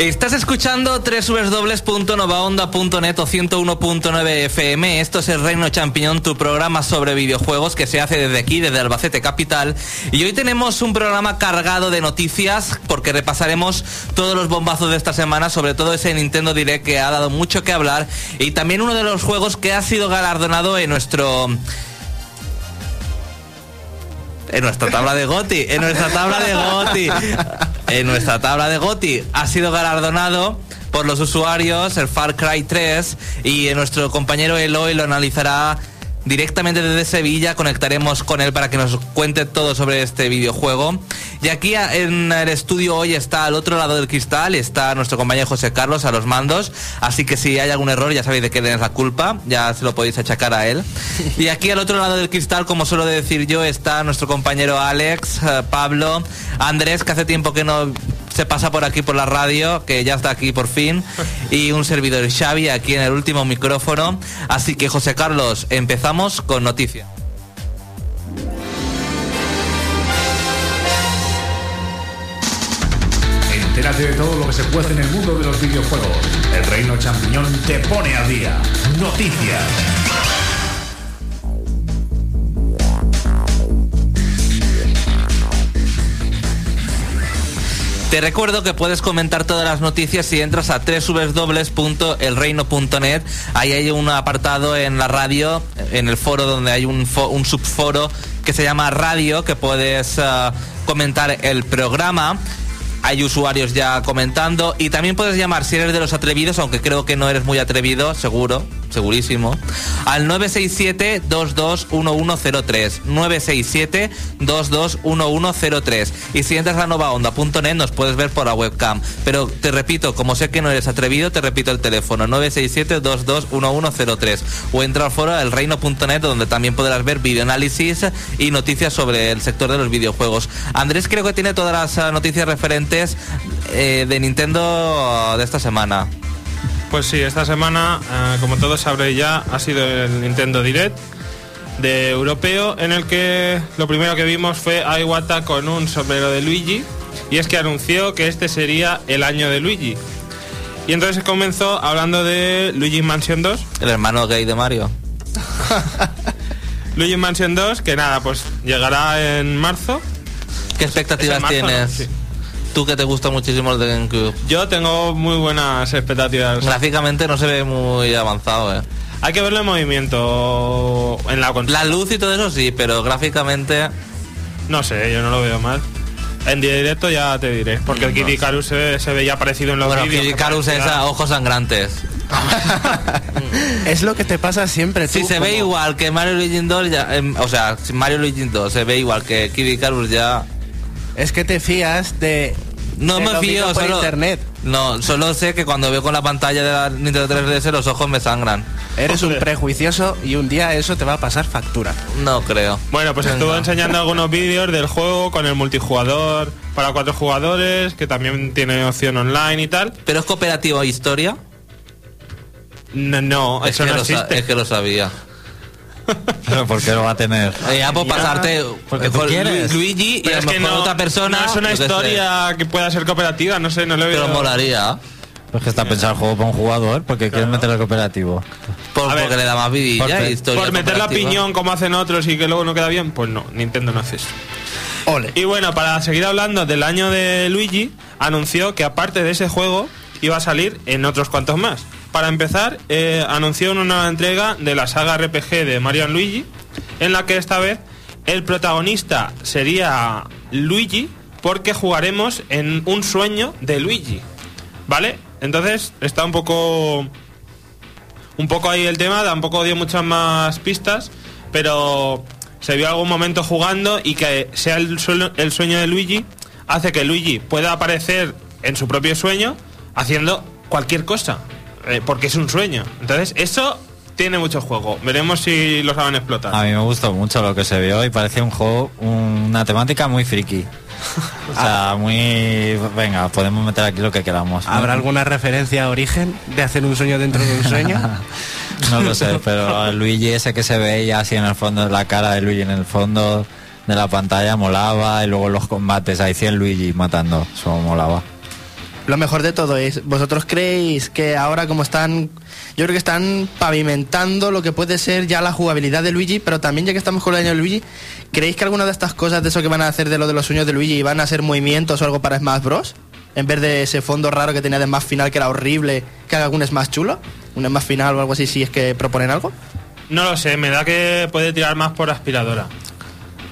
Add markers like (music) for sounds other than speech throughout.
Estás escuchando www.novaonda.net o 101.9 FM. Esto es El Reino Champiñón, tu programa sobre videojuegos que se hace desde aquí, desde Albacete Capital. Y hoy tenemos un programa cargado de noticias porque repasaremos todos los bombazos de esta semana, sobre todo ese Nintendo Direct que ha dado mucho que hablar y también uno de los juegos que ha sido galardonado en nuestro en nuestra tabla de Goti, en nuestra tabla de Goti, en nuestra tabla de Goti. Ha sido galardonado por los usuarios el Far Cry 3 y nuestro compañero Eloy lo analizará directamente desde Sevilla. Conectaremos con él para que nos cuente todo sobre este videojuego. Y aquí en el estudio hoy está al otro lado del cristal, está nuestro compañero José Carlos a los mandos. Así que si hay algún error ya sabéis de qué es la culpa, ya se lo podéis achacar a él. (laughs) Y aquí al otro lado del cristal, como suelo decir yo, está nuestro compañero Alex, eh, Pablo, Andrés, que hace tiempo que no se pasa por aquí por la radio, que ya está aquí por fin, (laughs) y un servidor Xavi aquí en el último micrófono. Así que José Carlos, empezamos con noticias. Entérate de todo lo que se puede en el mundo de los videojuegos. El Reino Champiñón te pone al día. Noticias. Te recuerdo que puedes comentar todas las noticias si entras a www.elreino.net. Ahí hay un apartado en la radio, en el foro donde hay un, fo- un subforo que se llama radio, que puedes ah, comentar el programa. Hay usuarios ya comentando y también puedes llamar si eres de los atrevidos, aunque creo que no eres muy atrevido, seguro, segurísimo, al 967-221103. 967-221103. Y si entras a novaonda.net nos puedes ver por la webcam. Pero te repito, como sé que no eres atrevido, te repito el teléfono 967-221103. O entra al foro elreino.net donde también podrás ver videoanálisis y noticias sobre el sector de los videojuegos. Andrés creo que tiene todas las ah, noticias referentes eh, de Nintendo de esta semana. Pues sí, esta semana, eh, como todos sabréis ya, ha sido el Nintendo Direct de europeo en el que lo primero que vimos fue a Iwata con un sombrero de Luigi y es que anunció que este sería el año de Luigi. Y entonces comenzó hablando de Luigi Mansion 2. El hermano gay de Mario. (laughs) Luigi Mansion 2, que nada, pues llegará en marzo. ¿Qué expectativas tienes? Sí. Tú que te gusta muchísimo el de GameCube. Yo tengo muy buenas expectativas. Gráficamente no se ve muy avanzado, eh. Hay que verlo en movimiento en la consola. La luz y todo eso sí, pero gráficamente No sé, yo no lo veo mal. En directo ya te diré, porque el Kid Icarus se, ve- se veía parecido en los bueno, vídeos. Icarus es parecía- a ojos sangrantes. (laughs) Es lo que te pasa siempre. Si se ve igual que Mario Luigi 2, ya, em, o sea, si Mario Luigi 2 se ve igual que Kid Icarus ya Es que te fías de. no de me lo fío por solo internet. No, solo sé que cuando veo con la pantalla de la Nintendo 3DS los ojos me sangran. Eres un prejuicioso y un día eso te va a pasar factura. No creo. Bueno, pues estuvo enseñando algunos vídeos del juego con el multijugador para cuatro jugadores, que también tiene opción online y tal. Pero es cooperativo historia. No, no Es eso que, no existe. es que lo sabía. Pero ¿por qué lo va a tener? Eh, ya por pasarte porque tú con Lu- quieres. Luigi y a es lo que mejor no, otra persona. no es una historia que pueda ser cooperativa, no sé, no le veo. Pero molaría. Pues que está pensado el juego para un jugador, porque quieres meter el cooperativo. Por- ver, porque le da más vidilla porque- e historia. Por meter la piñón como hacen otros y que luego no queda bien, pues no, Nintendo no hace eso. Ole. Y bueno, para seguir hablando del año de Luigi, anunció que aparte de ese juego iba a salir en otros cuantos más. Para empezar, eh, anunció una nueva entrega de la saga RPG de Mario Luigi, en la que esta vez el protagonista sería Luigi, porque jugaremos en un sueño de Luigi. ¿Vale? Entonces está un poco un poco ahí el tema, tampoco dio muchas más pistas, pero se vio algún momento jugando y que sea el sueño de Luigi hace que Luigi pueda aparecer en su propio sueño haciendo cualquier cosa, eh, porque es un sueño. Entonces eso tiene mucho juego. Veremos si lo saben explotar. A mí me gustó mucho lo que se vio y parece un juego, una temática muy friki. O sea, muy... Venga, podemos meter aquí lo que queramos. ¿Habrá alguna referencia a origen de hacer un sueño dentro de un sueño? (laughs) No lo sé, pero Luigi ese que se veía así en el fondo, la cara de Luigi en el fondo de la pantalla molaba y luego los combates, ahí 100 Luigi matando, eso molaba. Lo mejor de todo es, ¿vosotros creéis que ahora como están, yo creo que están pavimentando lo que puede ser ya la jugabilidad de Luigi, pero también ya que estamos con el año de Luigi, ¿creéis que alguna de estas cosas de eso que van a hacer de lo de los sueños de Luigi van a ser movimientos o algo para Smash Bros? En vez de ese fondo raro que tenía de Smash final que era horrible, que haga algún Smash chulo, un Smash final o algo así si es que proponen algo. No lo sé, me da que puede tirar más por aspiradora.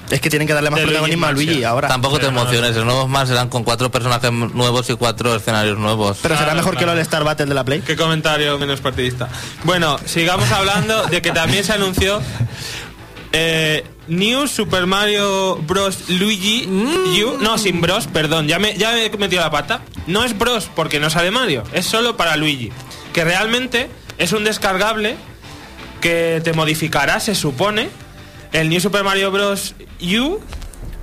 Es que tienen que darle más protagonismo a Luigi ahora. Tampoco te Pero emociones, los nuevos más serán con cuatro personajes nuevos y cuatro escenarios nuevos. Pero será Claro, mejor que claro. el All Star Battle de la Play. Qué comentario menos partidista. Bueno, sigamos hablando de que también se anunció eh, New Super Mario Bros. Luigi U. No, sin Bros, perdón, ya me, ya me he metido la pata. No es Bros porque no sale Mario, es solo para Luigi. Que realmente es un descargable que te modificará, se supone, el New Super Mario Bros. U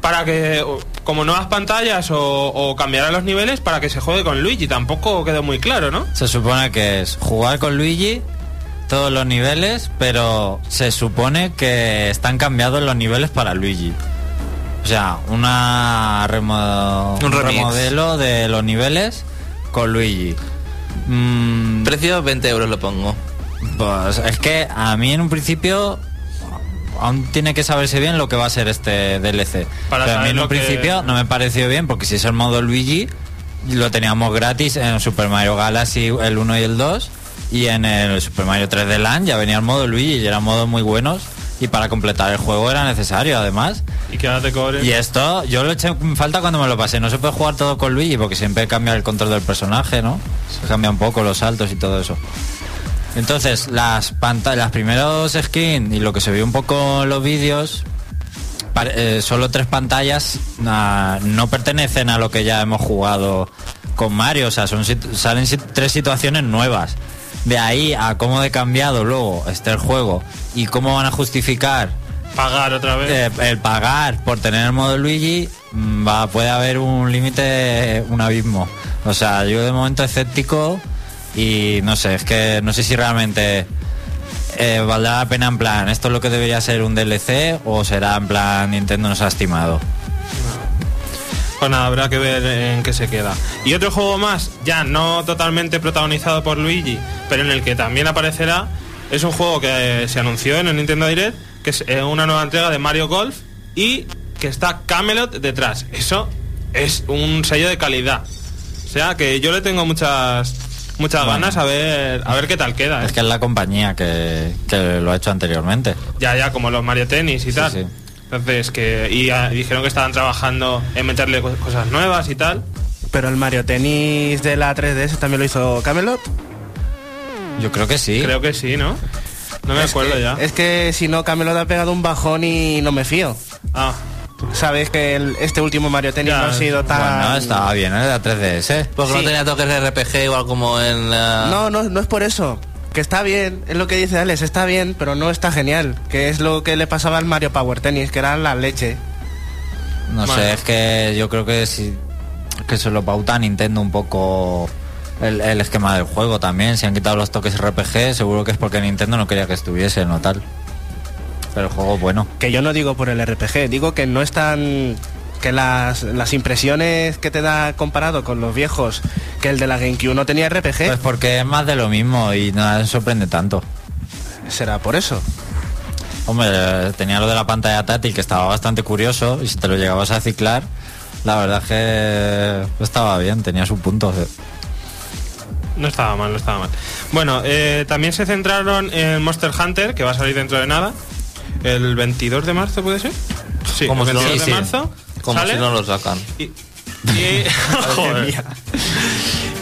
para que, como nuevas pantallas o, o cambiará los niveles para que se juegue con Luigi. Tampoco quedó muy claro, ¿no? Se supone que es jugar con Luigi todos los niveles, pero se supone que están cambiados los niveles para Luigi. O sea, una remo- Un remix. remodelo de los niveles con Luigi. Mm, Precio 20 euros lo pongo. pues es que a mí en un principio aún tiene que saberse bien lo que va a ser este DLC. Para Pero a mí saber en lo un que- principio no me pareció bien porque si es el modo Luigi lo teníamos gratis en Super Mario Galaxy el 1 y el 2 y en el Super Mario 3D Land ya venía el modo Luigi y eran modos muy buenos y para completar el juego era necesario además. Y que ahora te cobren. Y esto yo lo eché en falta cuando me lo pasé. No se puede jugar todo con Luigi porque siempre cambia el control del personaje, ¿no? Se cambia un poco los saltos y todo eso. Entonces, las pantallas, las primeros skins y lo que se vio un poco en los vídeos, eh, solo tres pantallas ah, no pertenecen a lo que ya hemos jugado con Mario. O sea, son, salen sit- tres situaciones nuevas. De ahí a cómo de cambiado luego esté el juego y cómo van a justificar Pagar otra vez. eh, el pagar por tener el modo Luigi mm, va, puede haber un límite, un abismo. O sea, yo de momento escéptico y no sé, es que no sé si realmente eh, valdrá la pena en plan, esto es lo que debería ser un DLC o será en plan Nintendo nos ha estimado. Pues nada, habrá que ver en qué se queda. Y otro juego más, ya no totalmente protagonizado por Luigi, pero en el que también aparecerá, es un juego que eh, se anunció en el Nintendo Direct, que es eh, una nueva entrega de Mario Golf y que está Camelot detrás. Eso es un sello de calidad. O sea que yo le tengo muchas muchas Bueno. ganas a ver a ver qué tal queda. ¿eh? Es que es la compañía que, que lo ha hecho anteriormente. Ya, ya, como los Mario Tennis y Sí, tal. sí. Entonces, que y, ah, dijeron que estaban trabajando en meterle co- cosas nuevas y tal. Pero el Mario Tennis de la 3DS también lo hizo Camelot. Yo creo que sí. Creo que sí, ¿no? No me Es acuerdo que- ya. Es que si no, Camelot ha pegado un bajón y no me fío. Ah, Sabes que el- este último Mario Tennis Ya, no ha sido tan... Bueno, estaba bien, ¿eh? La 3DS. Porque no Sí. tenía toques de RPG igual como en la... No, no, no es por eso. Que está bien, es lo que dice Alex, está bien, pero no está genial. Que es lo que le pasaba al Mario Power Tennis, que era la leche. No Bueno. sé, es que yo creo que si que se lo pauta Nintendo un poco el, el esquema del juego también. Si han quitado los toques RPG, seguro que es porque Nintendo no quería que estuviesen o tal. Pero el juego es bueno. Que yo no digo por el RPG, digo que no están... Que las, las impresiones que te da comparado con los viejos, que el de la GameCube no tenía RPG, Pues porque es más de lo mismo y nada me sorprende tanto. será por eso. Hombre, tenía lo de la pantalla táctil que estaba bastante curioso y si te lo llegabas a ciclar, la verdad es que estaba bien, tenía su punto. no estaba mal, no estaba mal. Bueno, eh, también se centraron en Monster Hunter, que va a salir dentro de nada. El 22 de marzo, ¿puede ser? Sí, Como el si no- 22 sí, de sí. marzo. Como ¿sale? si no lo sacan. Y, y- (laughs) Joder.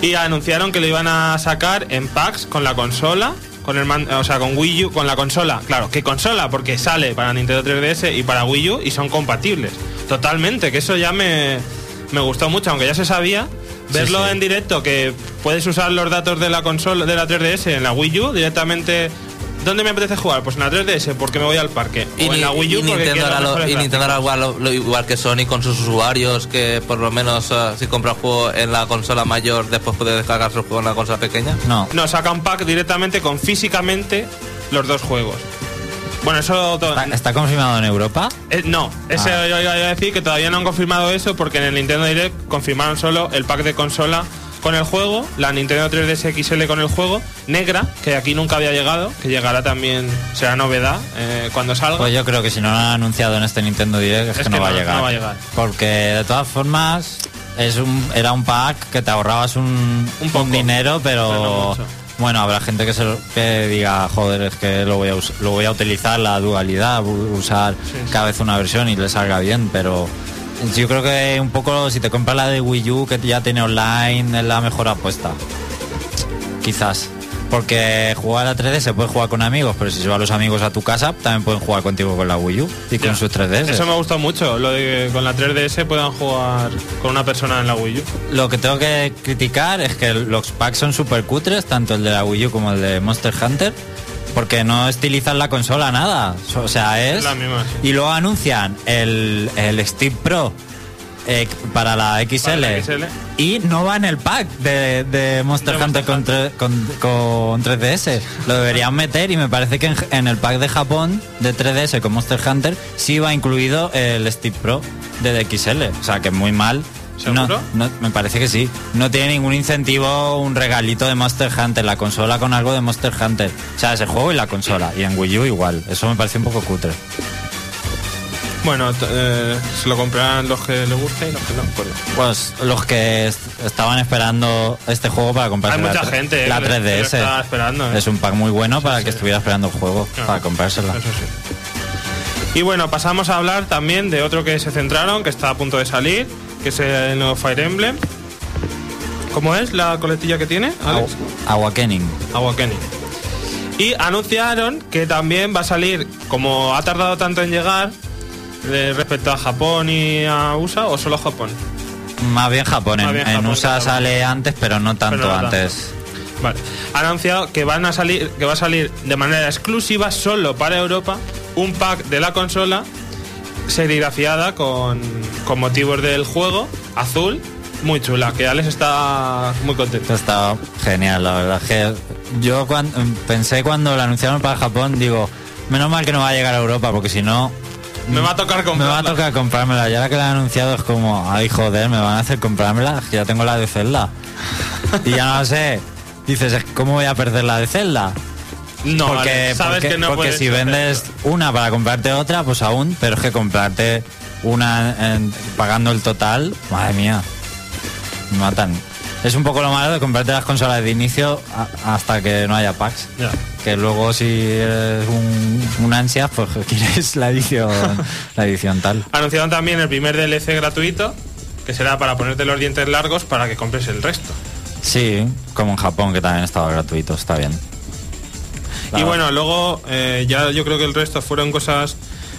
Y anunciaron que lo iban a sacar en packs con la consola, con el man- o sea, con Wii U, con la consola. Claro, ¿qué consola? Porque sale para Nintendo 3DS y para Wii U y son compatibles. Totalmente, que eso ya me, me gustó mucho, aunque ya se sabía. Verlo sí. en directo, que puedes usar los datos de la consola de la 3DS en la Wii U directamente. ¿Dónde me apetece jugar? Pues en la 3DS, porque me voy al parque. Y, o en la Wii U y Nintendo hará lo, mejores y Nintendo hará gráficos. igual, lo- igual que Sony con sus usuarios, que por lo menos eh, si compra el juego en la consola mayor, después puede descargarse el juego en la consola pequeña. No, No, saca un pack directamente con físicamente los dos juegos. Bueno, eso... to- ¿Está, está confirmado en Europa? eh, no, ese Ah. yo iba a decir que todavía no han confirmado eso porque en el Nintendo Direct confirmaron solo el pack de consola con el juego, la Nintendo 3DS XL con el juego, negra, que aquí nunca había llegado, que llegará también, será novedad eh, cuando salga. Pues yo creo que si no lo han anunciado en este Nintendo Direct es, Es que, que no, va a no- llegar. no va a llegar. Porque de todas formas es un, era un pack que te ahorrabas un, Un poco. dinero, Pero bueno, habrá gente que, se lo- que diga, joder, es que lo voy a, lo voy a utilizar la dualidad, usar sí. cada vez una versión y le salga bien, pero yo creo que un poco si te compras la de Wii U que ya tiene online es la mejor apuesta. Quizás. Porque jugar a 3D se puede jugar con amigos, pero si se van los amigos a tu casa, también pueden jugar contigo con la Wii U y con Ya. sus 3DS. Eso me ha gustado mucho, lo de que con la 3DS puedan jugar con una persona en la Wii U. Lo que tengo que criticar es que los packs son súper cutres, tanto el de la Wii U como el de Monster Hunter, porque no estilizan la consola nada. O sea, es... La misma, sí. Y luego anuncian el, el Steve Pro eh, para la XL, Para la XL. y no va en el pack de, de Monster De Hunter Monster con, con, con 3DS. Lo deberían meter y me parece que en, en el pack de Japón de 3DS con Monster Hunter sí va incluido el Steve Pro de XL. O sea, que muy mal. No, ¿Seguro? no, me parece que sí. No tiene ningún incentivo, un regalito de Monster Hunter, la consola con algo de Monster Hunter. O sea, ese juego y la consola. Y en Wii U igual. Eso me parece un poco cutre. Bueno, eh, se lo comprarán los que les guste y los que no. pues. Pues los que est- estaban esperando este juego para comprarse Hay la, mucha gente, eh, la que lo 3DS. está esperando, eh. Es un pack muy bueno para el que estuviera esperando el juego, Claro, para comprársela. Eso sí. Y bueno, pasamos a hablar también de otro que se centraron, que está a punto de salir, que es el nuevo Fire Emblem. ¿Cómo es la coletilla que tiene? Alex? Awakening. Awakening. Y anunciaron que también va a salir, como ha tardado tanto en llegar, de respecto a Japón y a USA, o solo Japón. Más bien Japón. En, Más bien en Japón, USA sale antes, pero no tanto Pero no tanto. antes. Vale. Ha anunciado que van a salir, que va a salir de manera exclusiva solo para Europa un pack de la consola serigrafiada con, con motivos del juego, azul, muy chula, que Alex está muy contento. Está genial, la verdad. Que yo cuan- pensé cuando lo anunciaron para Japón, digo, menos mal que no va a llegar a Europa, porque si no, Me va a tocar me comprarla. va a tocar comprármela. Ya la que la han anunciado es como, ay joder, me van a hacer comprármela, que ya tengo la de Zelda. y ya no sé. Dices, ¿cómo voy a perder la de Zelda? No, porque sabes porque- que no porque si vendes una para comprarte otra, pues aún, pero es que comprarte una en- pagando el total, madre mía, me matan. Es un poco lo malo de comprarte las consolas de inicio a- hasta que no haya packs. Que luego si eres un, un ansias, pues (laughs) quieres la edición, la edición tal. Anunciaron también el primer DLC gratuito, que será para ponerte los dientes largos para que compres el resto. Sí, como en Japón, que también estaba gratuito, está bien. Y bueno, luego eh, ya yo creo que el resto fueron cosas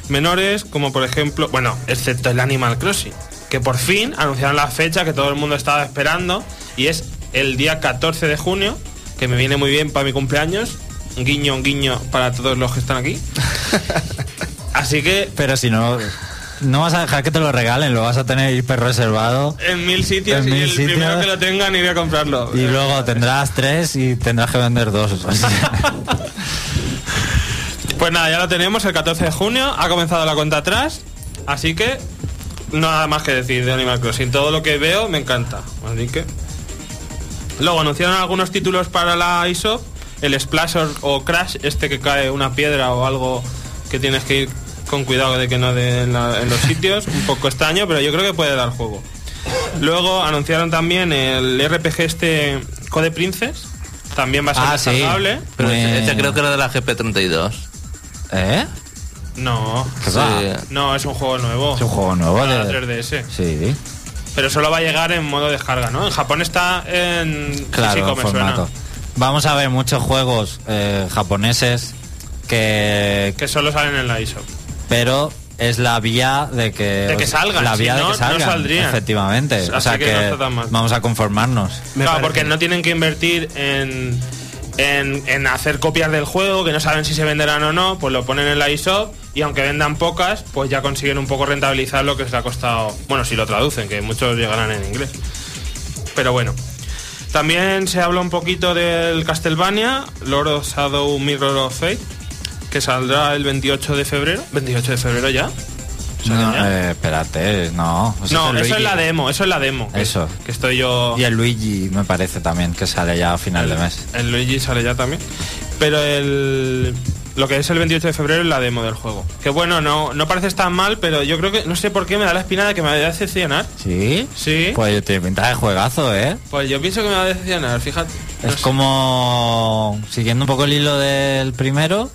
menores, como por ejemplo, bueno, excepto el Animal Crossing, que por fin anunciaron la fecha que todo el mundo estaba esperando y es el día 14 de junio, que me viene muy bien para mi cumpleaños. Un guiño, un guiño para todos los que están aquí. (laughs) Así que Pero si no, no vas a dejar que te lo regalen, lo vas a tener hiper reservado. en mil sitios En y mil el sitios. primero que lo tengan iré a comprarlo. Y luego tendrás tres y tendrás que vender dos. (laughs) Pues nada, ya lo tenemos el 14 de junio, ha comenzado la cuenta atrás, así que nada más que decir de Animal Crossing. Todo lo que veo me encanta, así que... Luego anunciaron algunos títulos para la ISO, el Splash or- o Crash, este que cae una piedra o algo que tienes que ir con cuidado de que no dé en, la- en los sitios, un poco extraño, pero yo creo que puede dar juego. Luego anunciaron también el RPG este Code Princess, también va a ser Ah, sí. Pero ese, ese creo que era de la GP32. ¿Eh? No, ¿Qué Sí. va? no, es un juego nuevo. Es un juego nuevo Para de... 3DS. Sí, Pero solo va a llegar en modo descarga, ¿no? En Japón está en claro, físico, me formato. suena. Vamos a ver muchos juegos eh, japoneses que... Que solo salen en la ISO. Pero es la vía de que... De que salgan, La si vía no, de no que salgan, saldrían. efectivamente. Así o sea que que, no está tan mal. vamos a conformarnos. Claro, porque no tienen que invertir en, en, hacer copias del juego, que no saben si se venderán o no, pues lo ponen en la ISO y aunque vendan pocas, pues ya consiguen un poco rentabilizar lo que les ha costado. Bueno, si lo traducen, que muchos llegarán en inglés. Pero bueno. También se habla un poquito del Castlevania, Lord of Shadow Mirror of Fate, que saldrá el 28 de febrero. ¿28 de febrero ya? ¿Se No, eh, espérate, no. Eso no, el eso es la demo, eso es la demo. Eso. Que estoy yo... Y el Luigi me parece también que sale ya a final de mes. El Luigi sale ya también. Pero el... Lo que es el 28 de febrero es la demo del juego. Que bueno, no, no parece tan mal, pero yo creo que... No sé por qué me da la espina de que me va a decepcionar. ¿Sí? Sí. Pues tiene pinta de juegazo, ¿eh? Pues yo pienso que me va a decepcionar, fíjate. No Es sé. como siguiendo un poco el hilo del primero,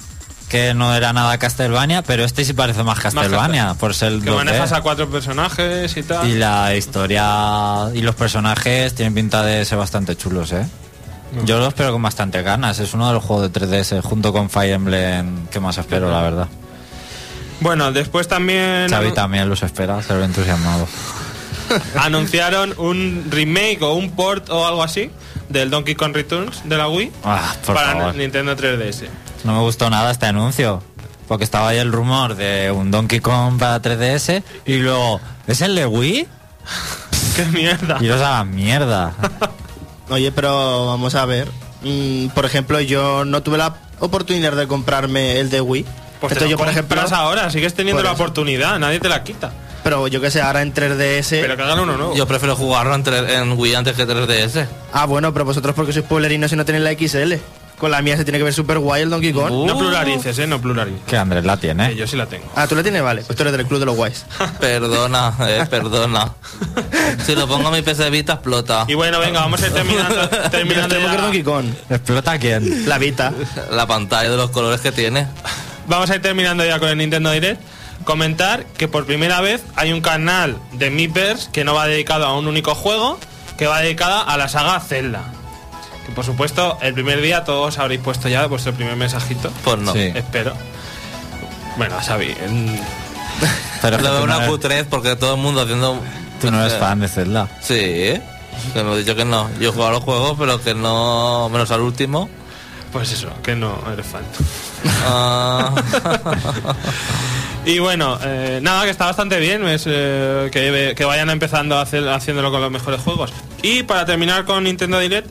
que no era nada Castlevania, pero este sí parece más Castlevania, Castle- por ser Que 2D. manejas a cuatro personajes y tal. Y la historia y los personajes tienen pinta de ser bastante chulos, ¿eh? Yo lo espero con bastante ganas. Es uno de los juegos de 3DS junto con Fire Emblem que más espero, la verdad. Bueno, después también Xavi también los espera, se ve entusiasmado. (laughs) anunciaron un remake o un port o algo así del Donkey Kong Returns de la Wii Ah, para favor. Nintendo 3DS. No me gustó nada este anuncio. Porque estaba ahí el rumor de un Donkey Kong para 3DS y luego, ¿es el de Wii? (laughs) ¡Qué mierda! Y los hagan mierda. (laughs) Oye, pero vamos a ver. Mm, por ejemplo, yo no tuve la oportunidad de comprarme el de Wii. Pues Entonces yo, por ejemplo, ahora, sigues teniendo la oportunidad, nadie te la quita. pero yo que sé, ahora en 3DS. Pero que hagan uno nuevo. Yo prefiero jugarlo en, en Wii antes que 3DS. Ah, bueno, pero vosotros porque sois pueblerinos y no tenéis la XL. Con la mía se tiene que ver super guay el Donkey Kong. Uh. No pluralices, eh, no pluralices. Que Andrés la tiene. yo sí la tengo. Ah, tú la tienes, vale. Pues tú eres del club de los guays. (laughs) Perdona, eh, perdona. Si lo pongo a mi PC Vita explota. Y bueno, venga, vamos a ir terminando, (laughs) terminando ya- Donkey Kong. ¿Explota quién? La Vita. La pantalla de los colores que tiene. Vamos a ir terminando ya con el Nintendo Direct. Comentar que por primera vez hay un canal de Miiverse que no va dedicado a un único juego, que va dedicada a la saga Zelda. Que por supuesto, el primer día todos habréis puesto ya vuestro primer mensajito. Pues no. Sí. Espero. Bueno, Xavi, en- Pero Lo veo una eres- cutrez porque todo el mundo haciendo. Tú no eres fan de Zelda. Sí, ¿eh? que me he dicho que no. Yo he jugado a los juegos, pero que no. Menos al último. pues eso, que no eres fan. Ah, (laughs) Y bueno, eh, nada, que está bastante bien es, eh, que, que vayan empezando a hacer, haciéndolo con los mejores juegos. Y para terminar con Nintendo Direct,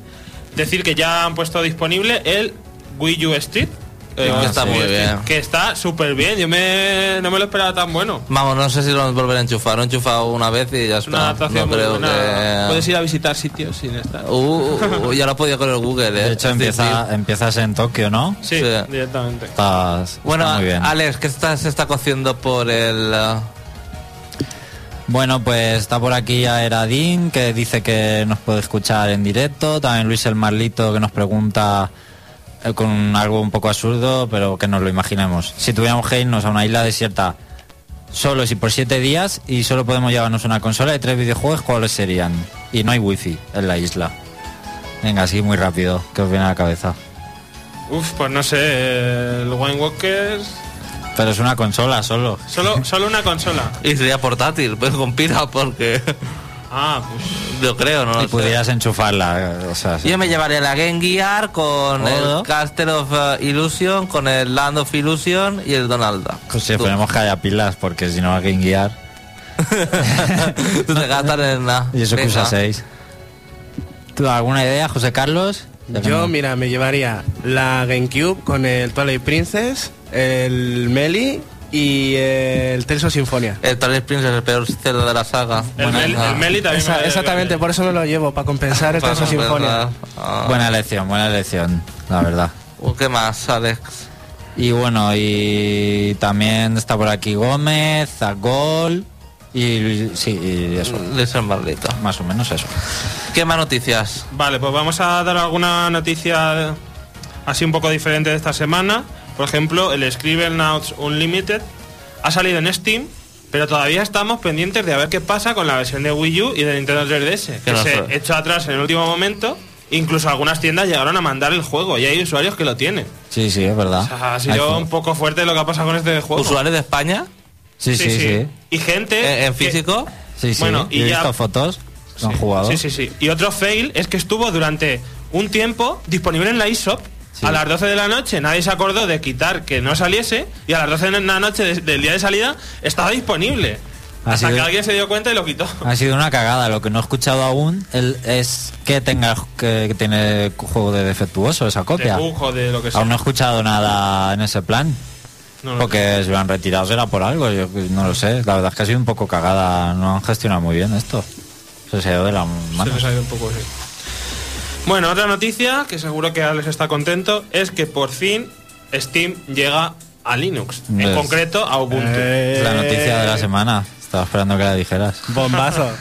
decir que ya han puesto disponible el Wii U Street. eh, que está muy bien. Que está súper bien, yo me, no me lo esperaba tan bueno. Vamos, no sé si lo volveré a enchufar. Lo he enchufado una vez y ya Es una está. adaptación No muy creo buena. que. Puedes ir a visitar sitios sin estar. Uh, uh, ya lo podía con el Google, ¿eh? De hecho, empieza, sí. empiezas en Tokio, ¿no? Sí, sí. directamente. Estás, Bueno, está muy bien. Alex, ¿qué está, se está cociendo por el. uh, Bueno, pues está por aquí Aeradín, que dice que nos puede escuchar en directo. También Luis el Marlito, que nos pregunta eh, con algo un poco absurdo, pero que nos lo imaginemos. Si tuviéramos que irnos a una isla desierta solos y por siete días y solo podemos llevarnos una consola y tres videojuegos, ¿cuáles serían? Y no hay wifi en la isla. Venga, así muy rápido, que os viene a la cabeza. Uf, pues no sé, el Wine Walkers. Pero es una consola solo. Solo, solo una consola. Y sería portátil, pues con pila, porque. Ah, pues. Yo creo, ¿no? y lo sé. pudieras enchufarla, o sea, sí. Yo me llevaría la Game Gear con el Castle of uh, Illusion, con el Land of Illusion y el Donalda. Pues si Tú- ponemos que haya pilas, porque si no hay que guiar. Tú te gastas en nada. Y eso que usa 6. ¿Tú alguna idea, José Carlos? Yo, mira, me llevaría la GameCube con el Twilight Princess, el Meli y el Tales of Symphonia. El Twilight Princess, el peor Zelda de la saga. El, Bueno, Mel- ah. el Meli también. Esa- me- exactamente, por eso me lo llevo, para compensar el Tales of Bueno, Symphonia. verdad. Ah. Buena elección, buena elección, la verdad. Uh, ¿Qué más, Alex? Y bueno, y también está por aquí Gómez, Zagol y sí, y eso, el Marlito. más o menos eso. ¿Qué más noticias? Vale, pues vamos a dar alguna noticia así un poco diferente de esta semana. Por ejemplo, el Scribblenauts Unlimited ha salido en Steam, pero todavía estamos pendientes de a ver qué pasa con la versión de Wii U y de Nintendo 3DS, que se echó atrás en el último momento. Incluso algunas tiendas llegaron a mandar el juego y hay usuarios que lo tienen. Sí, sí, es verdad. O sea, ha sido un poco fuerte lo que ha pasado con este juego. ¿Usuarios de España? Sí, sí, sí. Y gente... ¿En, en que- físico? Sí, sí. Bueno, y He ya- visto fotos, lo han jugado. Sí, sí, sí. Y otro fail es que estuvo durante un tiempo disponible en la eShop. Sí. A las 12 de la noche nadie se acordó de quitar que no saliese y a las 12 de la noche de- del día de salida estaba disponible. Ha Hasta sido- que alguien se dio cuenta y lo quitó. Ha sido una cagada. Lo que no he escuchado aún es que tenga que, que tiene juego de defectuoso esa De copia. o de lo que sea. Aún no he escuchado nada en ese plan. No Porque si lo han retirado será por algo, yo no lo sé. La verdad es que ha sido un poco cagada, no han gestionado muy bien esto. Se se ha ido de las Se manos. les ha ido un poco así. Bueno, otra noticia que seguro que Alex está contento es que por fin Steam llega a Linux, en Pues- concreto a Ubuntu. Eh, La noticia de la semana. Estaba esperando que la dijeras. Bombazo.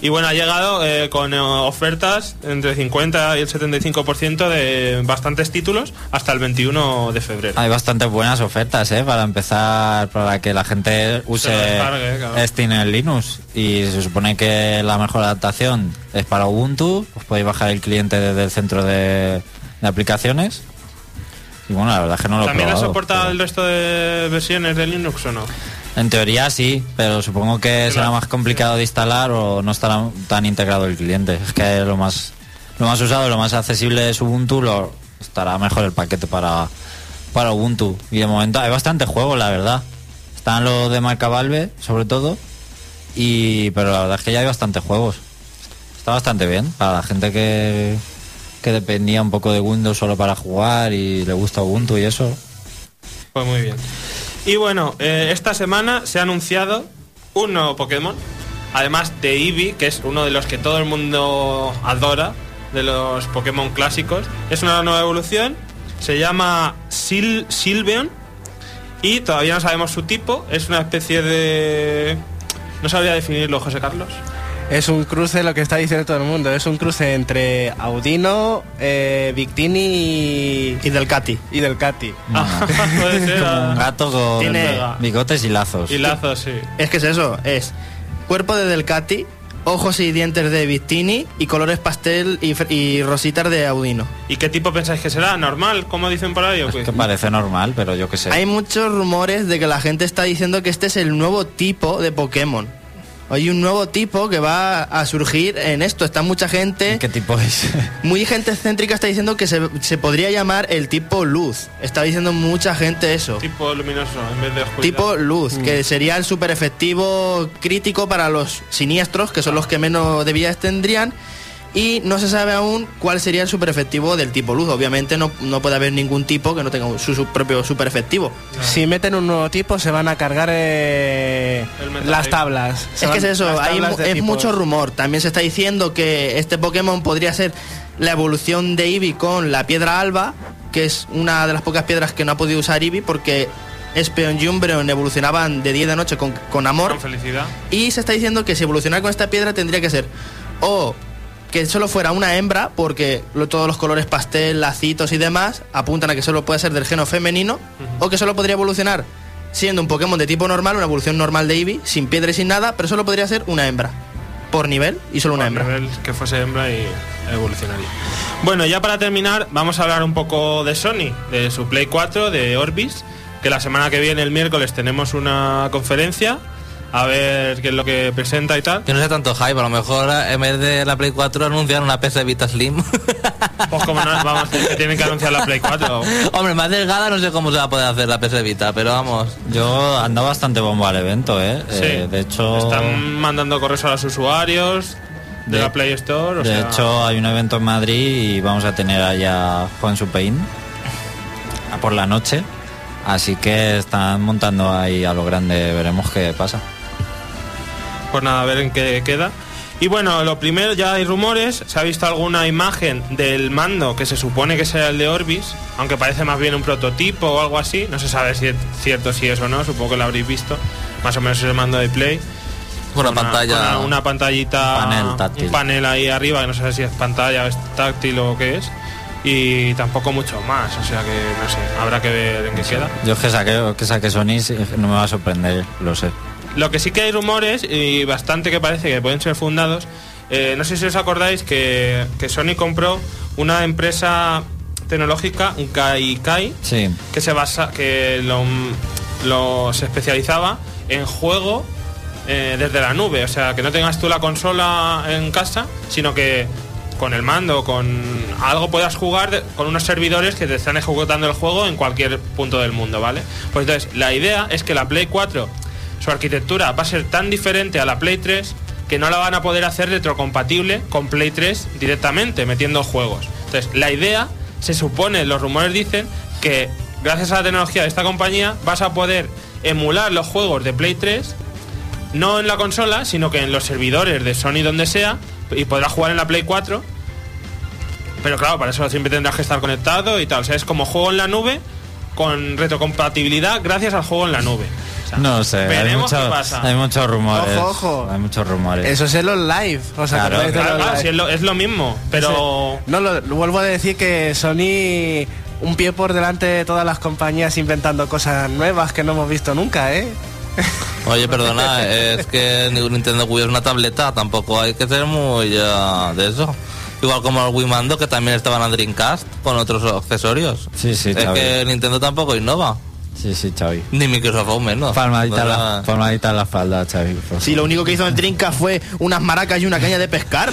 Y bueno, ha llegado eh, con eh, ofertas entre el 50 y el 75% de bastantes títulos hasta el 21 de febrero. Hay bastantes buenas ofertas, ¿eh? Para empezar, para que la gente use claro. Steam en Linux. Y se supone que la mejor adaptación es para Ubuntu. Os podéis bajar el cliente desde el centro de, de aplicaciones. Y bueno, la verdad es que no lo ¿También probado, soporta pero- el resto de versiones de Linux o no? En teoría sí, pero supongo que será más complicado de instalar o no estará tan integrado el cliente. Es que lo más lo más usado, lo más accesible es Ubuntu, lo, estará mejor el paquete para, para Ubuntu. Y de momento hay bastantes juegos, la verdad. Están los de marca Valve, sobre todo. Y, pero la verdad es que ya hay bastantes juegos. Está bastante bien para la gente que, que dependía un poco de Windows solo para jugar y le gusta Ubuntu y eso. Pues muy bien. Y bueno, eh, esta semana se ha anunciado un nuevo Pokémon, además de Eevee, que es uno de los que todo el mundo adora, de los Pokémon clásicos. Es una nueva evolución, se llama Sil Sylveon y todavía no sabemos su tipo, es una especie de... No sabría definirlo, José Carlos. Es un cruce, lo que está diciendo todo el mundo, es un cruce entre Audino, eh, Victini y, Y del Cati. y del Cati. Ah, (laughs) puede ser. Como ah. un gato con Tiene- bigotes y lazos. Y lazos, sí. Es que es eso, es cuerpo de Delcati, ojos y dientes de Victini y colores pastel y, rositas de Audino. ¿Y qué tipo pensáis que será? ¿Normal? como dicen por ahí? o Es qué? que parece normal, pero yo qué sé. Hay muchos rumores de que la gente está diciendo que este es el nuevo tipo de Pokémon. Hay un nuevo tipo que va a surgir en esto. Está mucha gente, ¿Qué tipo es? (laughs) muy gente excéntrica está diciendo que se, se podría llamar el tipo luz. Está diciendo mucha gente eso. Tipo luminoso en vez de oscuridad. Tipo luz, que sería el super efectivo crítico para los siniestros, que son los que menos debilidades tendrían. Y no se sabe aún cuál sería el super efectivo del tipo luz. Obviamente no, no puede haber ningún tipo que no tenga su, su propio super efectivo. Si meten un nuevo tipo se van a cargar eh, las tablas. Se Es que es eso, hay, es tipos. mucho rumor. También se está diciendo que este Pokémon podría ser la evolución de Eevee con la piedra alba, que es una de las pocas piedras que no ha podido usar Eevee porque Espeon y Umbreon evolucionaban de día y de noche con, con amor. Con felicidad. Y se está diciendo que si evolucionara con esta piedra tendría que ser o que solo fuera una hembra, porque lo- todos los colores pastel, lacitos y demás apuntan a que solo puede ser del género femenino, o que solo podría evolucionar siendo un Pokémon de tipo normal, una evolución normal de Eevee, sin piedra y sin nada, pero solo podría ser una hembra. Por nivel y solo una hembra. nivel que fuese hembra y evolucionaría. Bueno, ya para terminar, vamos a hablar un poco de Sony, de su Play 4, de Orbis, que la semana que viene, el miércoles, tenemos una conferencia, a ver qué es lo que presenta y tal. Yo no sé tanto hype, a lo mejor en vez de la Play 4 anuncian una PC Vita Slim. (laughs) Pues como no, vamos, que tienen que anunciar la Play 4. (laughs) Hombre, más delgada no sé cómo se va a poder hacer la PC Vita, pero vamos. Yo ando bastante bombo al evento, ¿eh? Sí. Eh, de hecho, Están mandando correos a los usuarios de, De- la Play Store. o de sea, hecho hay un evento en Madrid y vamos a tener allá Juan Supein a por la noche. Así que están montando ahí a lo grande, veremos qué pasa. Pues nada, a ver en qué queda. Y bueno, lo primero, ya hay rumores, se ha visto alguna imagen del mando que se supone que será el de Orbis, aunque parece más bien un prototipo o algo así, no se sabe si es cierto si es o no, supongo que lo habréis visto, más o menos es el mando de Play. Una Con pantalla. con Una, una pantallita, Panel táctil. un panel ahí arriba, que no sé si es pantalla o es táctil o qué es, y tampoco mucho más, o sea que no sé, habrá que ver en qué queda. Yo que saque, que saque Sony no me va a sorprender, lo sé. Lo que sí que hay rumores, y bastante que parece que pueden ser fundados, eh, no sé si os acordáis que, que Sony compró una empresa tecnológica, un Kai Sí, que se basa, que lo, lo- se especializaba en juego eh, desde la nube, o sea, que no tengas tú la consola en casa, sino que con el mando, con algo puedas jugar de- con unos servidores que te están ejecutando el juego en cualquier punto del mundo, ¿vale? Pues entonces, la idea es que la Play 4, su arquitectura va a ser tan diferente a la Play 3 que no la van a poder hacer retrocompatible con Play 3 directamente, metiendo juegos. Entonces, la idea, se supone, los rumores dicen que gracias a la tecnología de esta compañía, vas a poder emular los juegos de Play 3, no en la consola, sino que en los servidores de Sony donde sea, y podrás jugar en la Play 4. Pero claro, para eso siempre tendrás que estar conectado y tal. O sea, es como juego en la nube con retrocompatibilidad gracias al juego en la nube. O sea, No sé, hay, veremos mucho- qué pasa. hay muchos rumores. Ojo, ojo. Hay muchos rumores. Eso es en los live. O sea, Claro, Claro, los claro, live. sí, es, lo, es lo mismo, pero... No, lo, lo vuelvo a decir que Sony un pie por delante de todas las compañías inventando cosas nuevas que no hemos visto nunca, ¿eh? (laughs) Oye, perdona, es que Nintendo Wii es una tableta, tampoco hay que ser muy de eso. Igual como el Wii Mando, que también estaban a Dreamcast con otros accesorios. Sí, sí, Es que Nintendo tampoco innova, Sí, sí, Xavi. ni Microsoft aún menos. Palmadita, en la, palmadita en la falda, Xavi. Si lo único que hizo en Trinca fue unas maracas y una caña de pescar.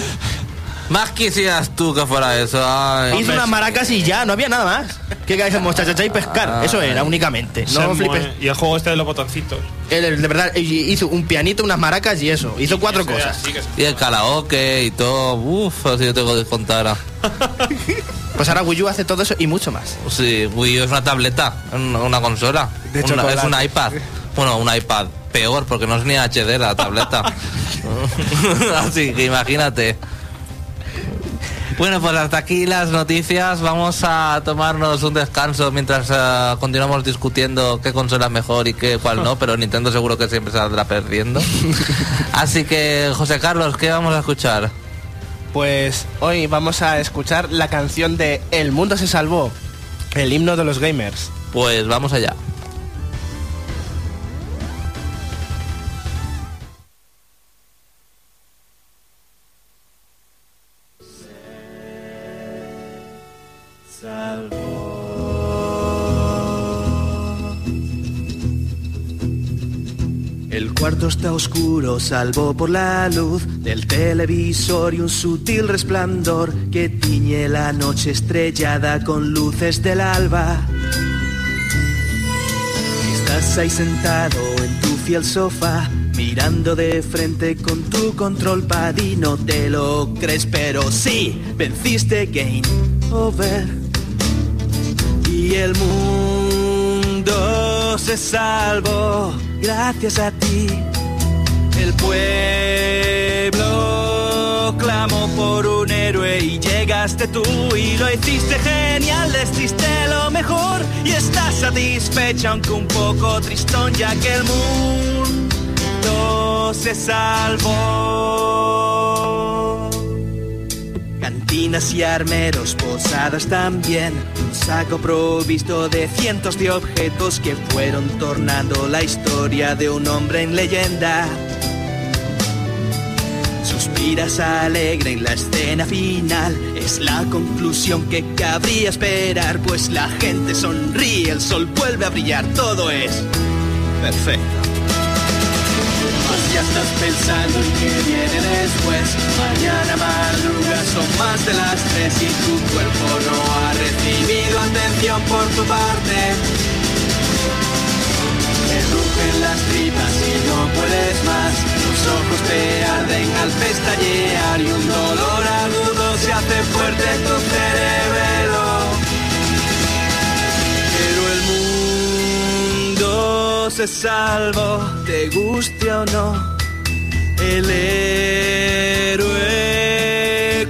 Más quisieras tú que fuera eso. ay. Hizo unas maracas y ya, no había nada más. ¿Qué decimos? Chachachá y pescar. Eso era únicamente. No flipes. Y el juego este de los botoncitos. Él, de verdad, hizo un pianito, unas maracas y eso. Hizo cuatro cosas. que Y el karaoke y todo. Uf, así yo tengo que contar. (laughs) Pues ahora Wii U hace todo eso y mucho más. Sí, Wii U es una tableta, una, consola. De Una- es un iPad. Bueno, un iPad. Peor, porque no es ni HD la tableta. (laughs) (laughs) Así que imagínate. Bueno, pues hasta aquí las noticias. Vamos a tomarnos un descanso mientras eh, continuamos discutiendo qué consola es mejor y qué cuál no, pero Nintendo seguro que siempre saldrá perdiendo. (laughs) Así que, José Carlos, ¿qué vamos a escuchar? Pues hoy vamos a escuchar la canción de El mundo se salvó, el himno de los gamers. Pues vamos allá. Cuarto está oscuro, salvo por la luz del televisor y un sutil resplandor que tiñe la noche estrellada con luces del alba. Estás ahí sentado en tu fiel sofá, mirando de frente con tu control pad no te lo crees, pero sí, venciste Game Over. Y el mundo se salvó gracias a ti. El pueblo clamó por un héroe y llegaste tú y lo hiciste genial, les diste lo mejor y estás satisfecha aunque un poco tristón ya que el mundo se salvó. Cantinas y armeros, posadas también. Un saco provisto de cientos de objetos que fueron tornando la historia de un hombre en leyenda. Suspiras alegre en la escena final. Es la conclusión que cabría esperar, pues la gente sonríe, el sol vuelve a brillar, todo es perfecto. Mas ya estás pensando en qué viene después. Mañana madruga, son más de las tres y tu cuerpo no ha recibido atención por tu parte. Te rugen las tripas y no puedes más. Los ojos te arden al pestañear y un dolor agudo se hace fuerte en tu cerebelo. Pero el mundo se salvó, te guste o no. El héroe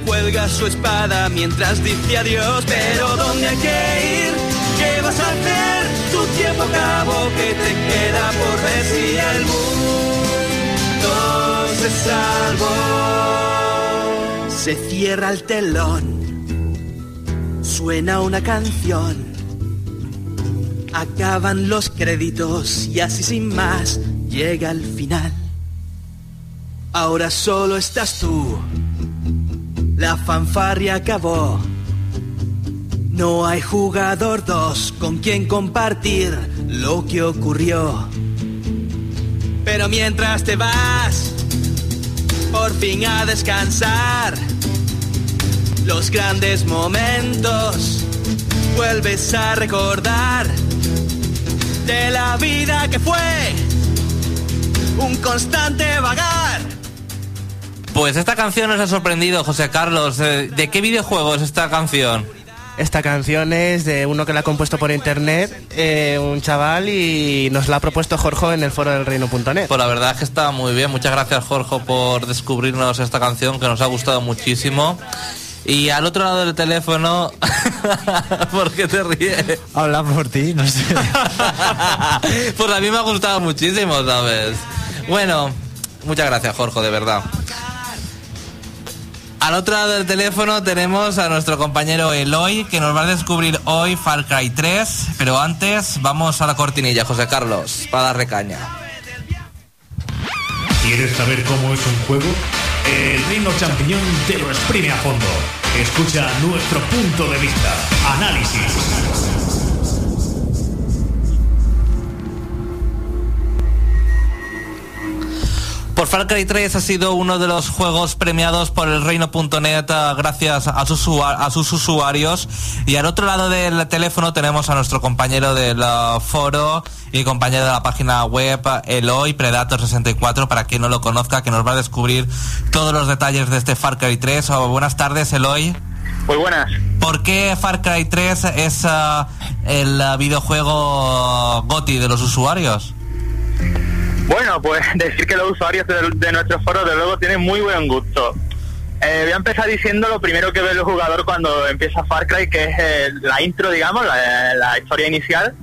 cuelga su espada mientras dice adiós. Pero ¿dónde hay que ir? ¿Qué vas a hacer? Que te queda por ver si el mundo se salvó. Se cierra el telón, suena una canción. Acaban los créditos y así sin más llega el final. Ahora solo estás tú. La fanfarria acabó. No hay jugador dos con quien compartir lo que ocurrió. Pero mientras te vas, por fin a descansar, los grandes momentos vuelves a recordar de la vida que fue un constante vagar. Pues esta canción nos ha sorprendido, José Carlos. Eh, ¿De qué videojuego es esta canción? Esta canción es de uno que la ha compuesto por internet, eh, un chaval, y nos la ha propuesto Jorge en el foro del reino.net. Pues la verdad es que está muy bien. Muchas gracias, Jorge, por descubrirnos esta canción que nos ha gustado muchísimo. Y al otro lado del teléfono, (laughs) ¿por qué te ríes? Habla por ti, no sé. (laughs) pues a mí me ha gustado muchísimo, ¿sabes? Bueno, muchas gracias, Jorge, de verdad. Al otro lado del teléfono tenemos a nuestro compañero Eloy, que nos va a descubrir hoy Far Cry 3. Pero antes, vamos a la cortinilla, José Carlos, para darle caña. ¿Quieres saber cómo es un juego? El Reino Champiñón te lo exprime a fondo. Escucha nuestro punto de vista. Análisis. Por Far Cry 3 ha sido uno de los juegos premiados por el Reino.net eh, gracias a sus, a sus usuarios. Y al otro lado del teléfono tenemos a nuestro compañero del eh, foro y compañero de la página web, eh, Eloy Predator64, para quien no lo conozca, que nos va a descubrir todos los detalles de este Far Cry 3. Oh, buenas tardes, Eloy. Muy buenas. ¿Por qué Far Cry 3 es el videojuego GOTI de los usuarios? Bueno, pues (laughs) decir que los usuarios de, de nuestro foro de luego tienen muy buen gusto. Eh, voy a empezar diciendo lo primero que ve el jugador cuando empieza Far Cry, que es eh, la intro, digamos, la, la historia inicial,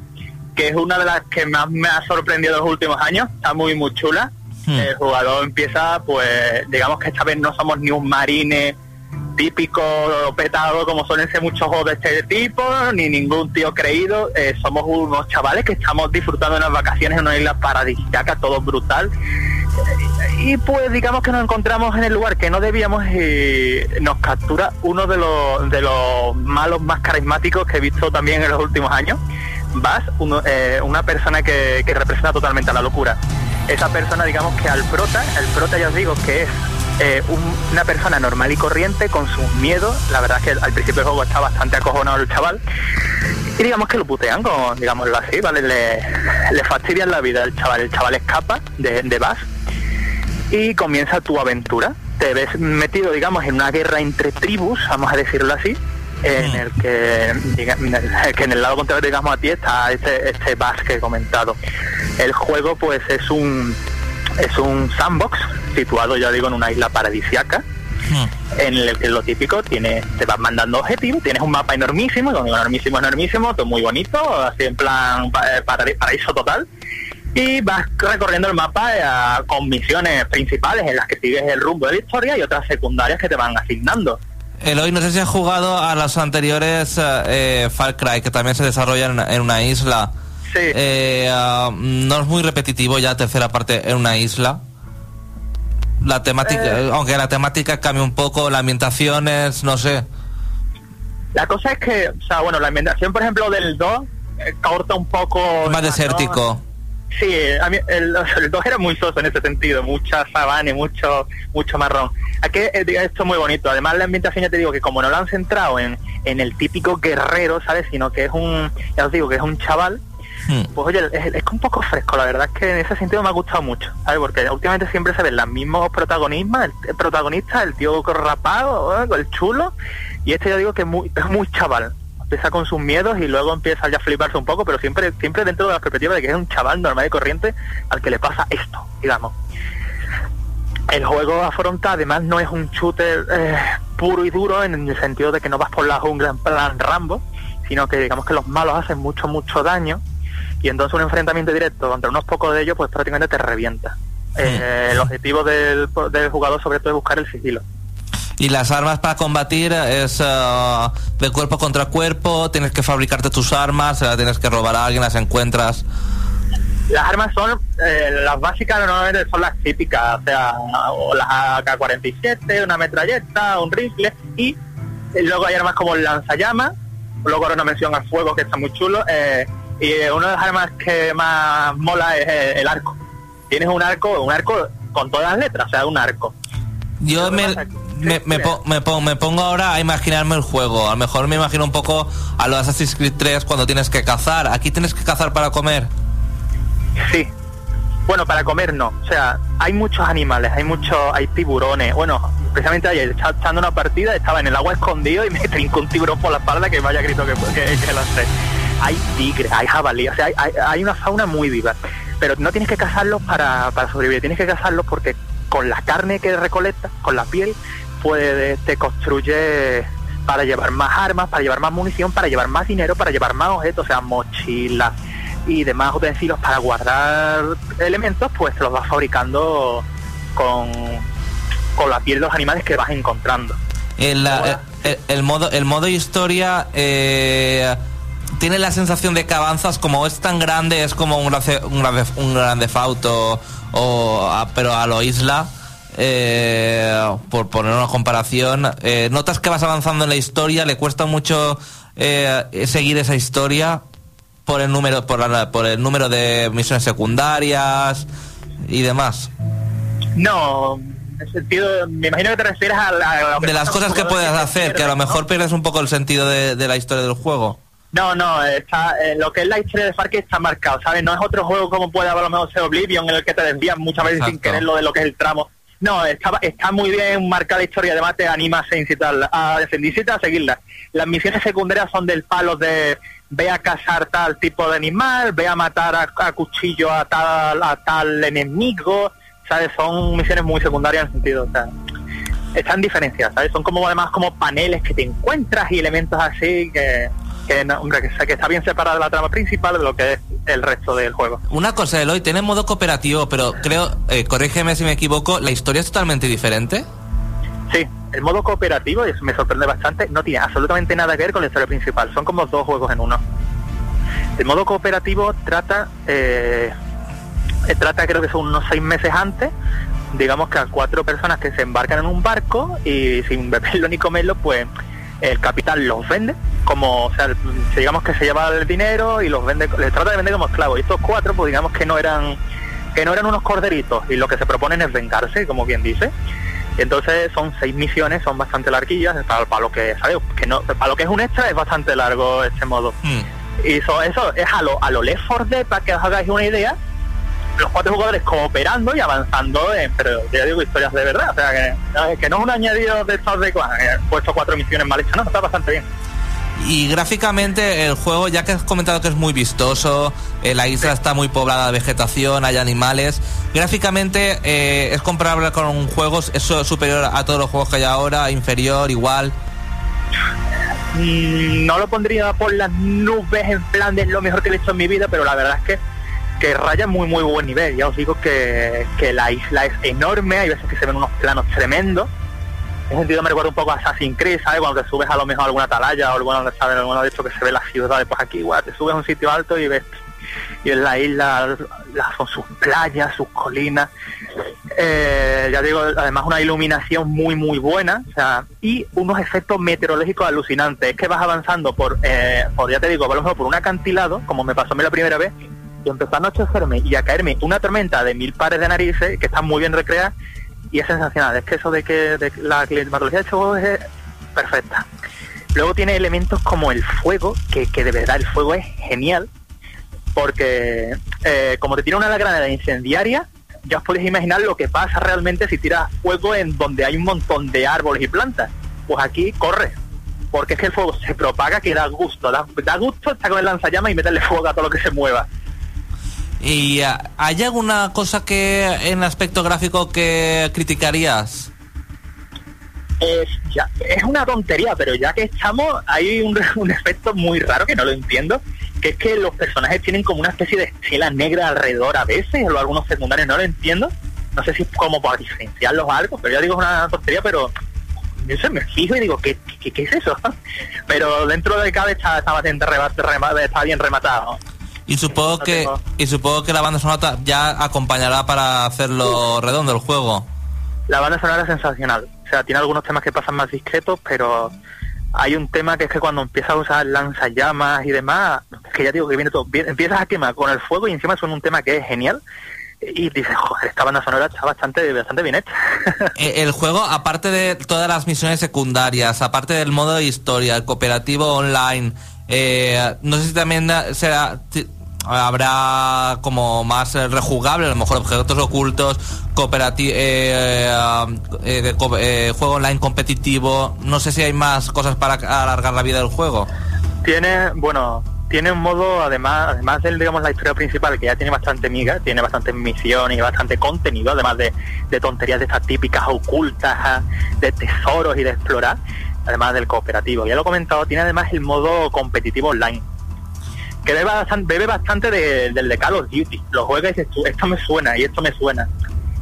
que es una de las que más me ha sorprendido los últimos años. Está muy, muy chula. Hmm. El jugador empieza, pues, digamos que esta vez no somos ni un marine típico petado como suelen ser muchos juegos de este tipo, ni ningún tío creído. Eh, somos unos chavales que estamos disfrutando de unas vacaciones en una isla paradisíaca, todo brutal. Y pues digamos que nos encontramos en el lugar que no debíamos y nos captura uno de los, de los malos más carismáticos que he visto también en los últimos años. Vas, uno- eh, una persona que, que representa totalmente a la locura. Esa persona, digamos que al prota, el prota ya os digo que es eh, un- una persona normal y corriente con sus miedos. La verdad es que al principio del juego está bastante acojonado el chaval. Y digamos que lo putean, como, digámoslo así, ¿vale? Le, le fastidian la vida al chaval. El chaval escapa de, de Bass y comienza tu aventura. Te ves metido, digamos, en una guerra entre tribus, vamos a decirlo así, en el que, diga- en el que en el lado contrario, digamos, a ti está este, este Bass que he comentado. El juego, pues, es un es un sandbox situado, ya digo, en una isla paradisiaca en el que lo típico tiene te vas mandando objetivos tienes un mapa enormísimo enormísimo enormísimo todo muy bonito así en plan eh, para- paraíso total y vas recorriendo el mapa eh, con misiones principales en las que sigues el rumbo de la historia y otras secundarias que te van asignando Eloy, no sé si has jugado a los anteriores eh, Far Cry, que también se desarrollan en una isla. Sí. Eh, ah, no es muy repetitivo ya tercera parte en una isla. La temática, Eh. aunque la temática cambia un poco, la ambientación es, no sé. la cosa es que o sea bueno la ambientación por ejemplo del 2 eh, corta un poco Más ¿no? desértico. Sí, a mí el, (laughs) el 2 era muy soso en ese sentido, mucha sabana y mucho, mucho marrón. Aquí eh, esto es muy bonito. Además la ambientación ya te digo que como no lo han centrado en, en el típico guerrero, ¿sabes? Sino que es un, ya os digo, que es un chaval, Hmm. pues oye, es, es un poco fresco, la verdad es que en ese sentido me ha gustado mucho, ¿sabes? Porque últimamente siempre se ven los mismos protagonistas, el, protagonista, el tío rapado, el chulo, y este ya digo que es muy, es muy chaval. Empieza con sus miedos y luego empieza ya a fliparse un poco, pero siempre, siempre dentro de la perspectiva de que es un chaval normal y corriente al que le pasa esto, digamos. El juego afronta, además, no es un shooter eh, puro y duro en el sentido de que no vas por la jungla en plan Rambo, sino que digamos que los malos hacen mucho, mucho daño y entonces un enfrentamiento directo contra unos pocos de ellos pues prácticamente te revienta. Eh, el objetivo del, del jugador sobre todo es buscar el sigilo. Y las armas para combatir es ah, de cuerpo contra cuerpo, tienes que fabricarte tus armas, las tienes que robar a alguien, las encuentras. Las armas son, eh, las básicas normalmente son las típicas, o sea, o las AK-47, una metralleta, un rifle, y eh, luego hay armas como el lanzallamas, luego ahora una mención al fuego que está muy chulo, eh, y una de las armas que más mola es eh, el arco. Tienes un arco, un arco con todas las letras, o sea, un arco. Yo Lo me, me, me, po- me pon- me pongo ahora a imaginarme el juego. A lo mejor me imagino un poco a los Assassin's Creed 3 cuando tienes que cazar. Aquí tienes que cazar para comer. Sí. Bueno, para comer no. O sea, hay muchos animales, hay muchos, hay tiburones. Bueno, precisamente ayer estaba echando una partida, estaba en el agua escondido y me (laughs) trincó un tiburón por la espalda que vaya grito que, que, que lancé. Hay tigres, hay jabalí, o sea, hay, hay- hay una fauna muy viva. Pero no tienes que cazarlos para, para sobrevivir, tienes que cazarlos porque con la carne que recolectas, con la piel, pues te construye para llevar más armas, para llevar más munición, para llevar más dinero, para llevar más objetos, o sea, mochilas y demás utensilios para guardar elementos, pues te los vas fabricando con, con la piel de los animales que vas encontrando. El, la- el- el modo, el modo historia eh, tiene la sensación de que avanzas como es tan grande, es como un un grande, un grande fauto, o, a- pero a lo isla. eh, por poner una comparación, eh, notas que vas avanzando en la historia, le cuesta mucho eh, seguir esa historia por el número, por, la- por el número de misiones secundarias y demás. No, el sentido, me imagino que te refieres a, la- a De las cosas que puedes hacer, que a lo mejor pierdes un poco el sentido de, de la historia del juego. No, no, está, eh, lo que es la historia de Far Cry está marcado, ¿sabes? No es otro juego como puede haber a lo mejor ser Oblivion, en el que te desvían muchas veces sin querer lo de lo que es el tramo. No, está, está muy bien marcada la historia, además te anima a incitar a defenderse y a seguirla. Las misiones secundarias son del palo de ve a cazar tal tipo de animal, ve a matar a, a cuchillo a tal, a tal enemigo, ¿sabes? Son misiones muy secundarias en el sentido, o sea, están diferenciadas, ¿sabes? Son como además como paneles que te encuentras y elementos así que, que, no, hombre, que, que está bien separada de la trama principal de lo que es el resto del juego. Una cosa, Eloy, tiene modo cooperativo, pero creo, eh, corrígeme si me equivoco, la historia es totalmente diferente. Sí, el modo cooperativo, y eso me sorprende bastante, no tiene absolutamente nada que ver con la historia principal, son como dos juegos en uno. El modo cooperativo trata, eh, eh, trata creo que son unos seis meses antes, digamos que a cuatro personas que se embarcan en un barco y sin (laughs) beberlo ni comerlo, pues el capitán los vende, como, o sea, digamos que se lleva el dinero y los vende, les trata de vender como esclavos. Y estos cuatro, pues digamos que no eran, que no eran unos corderitos y lo que se proponen es vengarse, como bien dice. Y entonces son seis misiones, son bastante larguillas, para, para lo que, ¿sabes? Que no, para lo que es un extra es bastante largo este modo. Hmm. Y eso, eso es a lo, a lo Left 4 Dead, para que os hagáis una idea, los cuatro jugadores cooperando y avanzando, en, pero ya digo, historias de verdad, o sea, que, que no es un añadido de estos de he puesto cuatro misiones mal hechas, no, está bastante bien. Y gráficamente el juego, ya que has comentado que es muy vistoso, eh, la isla está muy poblada de vegetación, hay animales, gráficamente eh, es comparable con juegos, es superior a todos los juegos que hay ahora, inferior, igual. Mm, no lo pondría por las nubes en plan de lo mejor que he hecho en mi vida, pero la verdad es que, que raya muy muy buen nivel. Ya os digo que, que la isla es enorme, hay veces que se ven unos planos tremendos. Ese sentido me recuerda un poco a Assassin's Creed, ¿sabes? Cuando te subes a lo mejor a alguna atalaya o alguna, ¿sabes? Alguno de estos que se ve la ciudad, pues aquí igual te subes a un sitio alto y ves y en la isla son sus playas, sus colinas. Eh, ya digo, además una iluminación muy muy buena, o sea, y unos efectos meteorológicos alucinantes. Es que vas avanzando por, eh, por ya te digo, por, ejemplo, por un acantilado, como me pasó a mí la primera vez, y empezó a anochecerme y a caerme una tormenta de mil pares de narices que están muy bien recreadas y es sensacional. Es que eso de que de la climatología de juego es perfecta. Luego tiene elementos como el fuego, que, que de verdad el fuego es genial, porque eh, como te tira una granada incendiaria, ya os podéis imaginar lo que pasa realmente si tiras fuego en donde hay un montón de árboles y plantas. Pues aquí corre, porque es que el fuego se propaga que da gusto, da, da gusto estar con el lanzallamas y meterle fuego a todo lo que se mueva. ¿Y ah, hay alguna cosa que en aspecto gráfico que criticarías? Es, es una tontería, pero ya que estamos, hay un, (laughs) un efecto muy raro que no lo entiendo, que es que los personajes tienen como una especie de estela negra alrededor a veces, o algunos secundarios no lo entiendo. No sé si es como para diferenciarlos o algo, pero ya digo es una tontería, pero yo se me fijo y digo, ¿qué, qué, es eso? (laughs) pero dentro de cada está, está, bastante rema- rema- está bien rematado. Y supongo No que tengo. y supongo que la banda sonora ya acompañará para hacerlo redondo el juego. La banda sonora es sensacional. O sea, tiene algunos temas que pasan más discretos, pero hay un tema que es que cuando empiezas a usar lanzallamas y demás, es que ya digo que viene todo, bien- empiezas a quemar con el fuego y encima suena un tema que es genial. Y dices, joder, esta banda sonora está bastante, bastante bien hecha. (laughs) Eh, El juego, aparte de todas las misiones secundarias, aparte del modo de historia, el cooperativo online, eh, no sé si también será, habrá como más eh, rejugable, a lo mejor objetos ocultos, cooperativo, juego online competitivo. No sé si hay más cosas para alargar la vida del juego. Tiene, bueno, tiene un modo, además, además del, digamos, la historia principal, que ya tiene bastante miga, tiene bastantes misiones y bastante contenido, además de, de tonterías de estas típicas ocultas, ah, de tesoros y de explorar, además del cooperativo. Ya lo he comentado, tiene además el modo competitivo online, que bebe bastante, bebe bastante de- del de Call of Duty. Lo juegas y dices tú, esto me suena y esto me suena.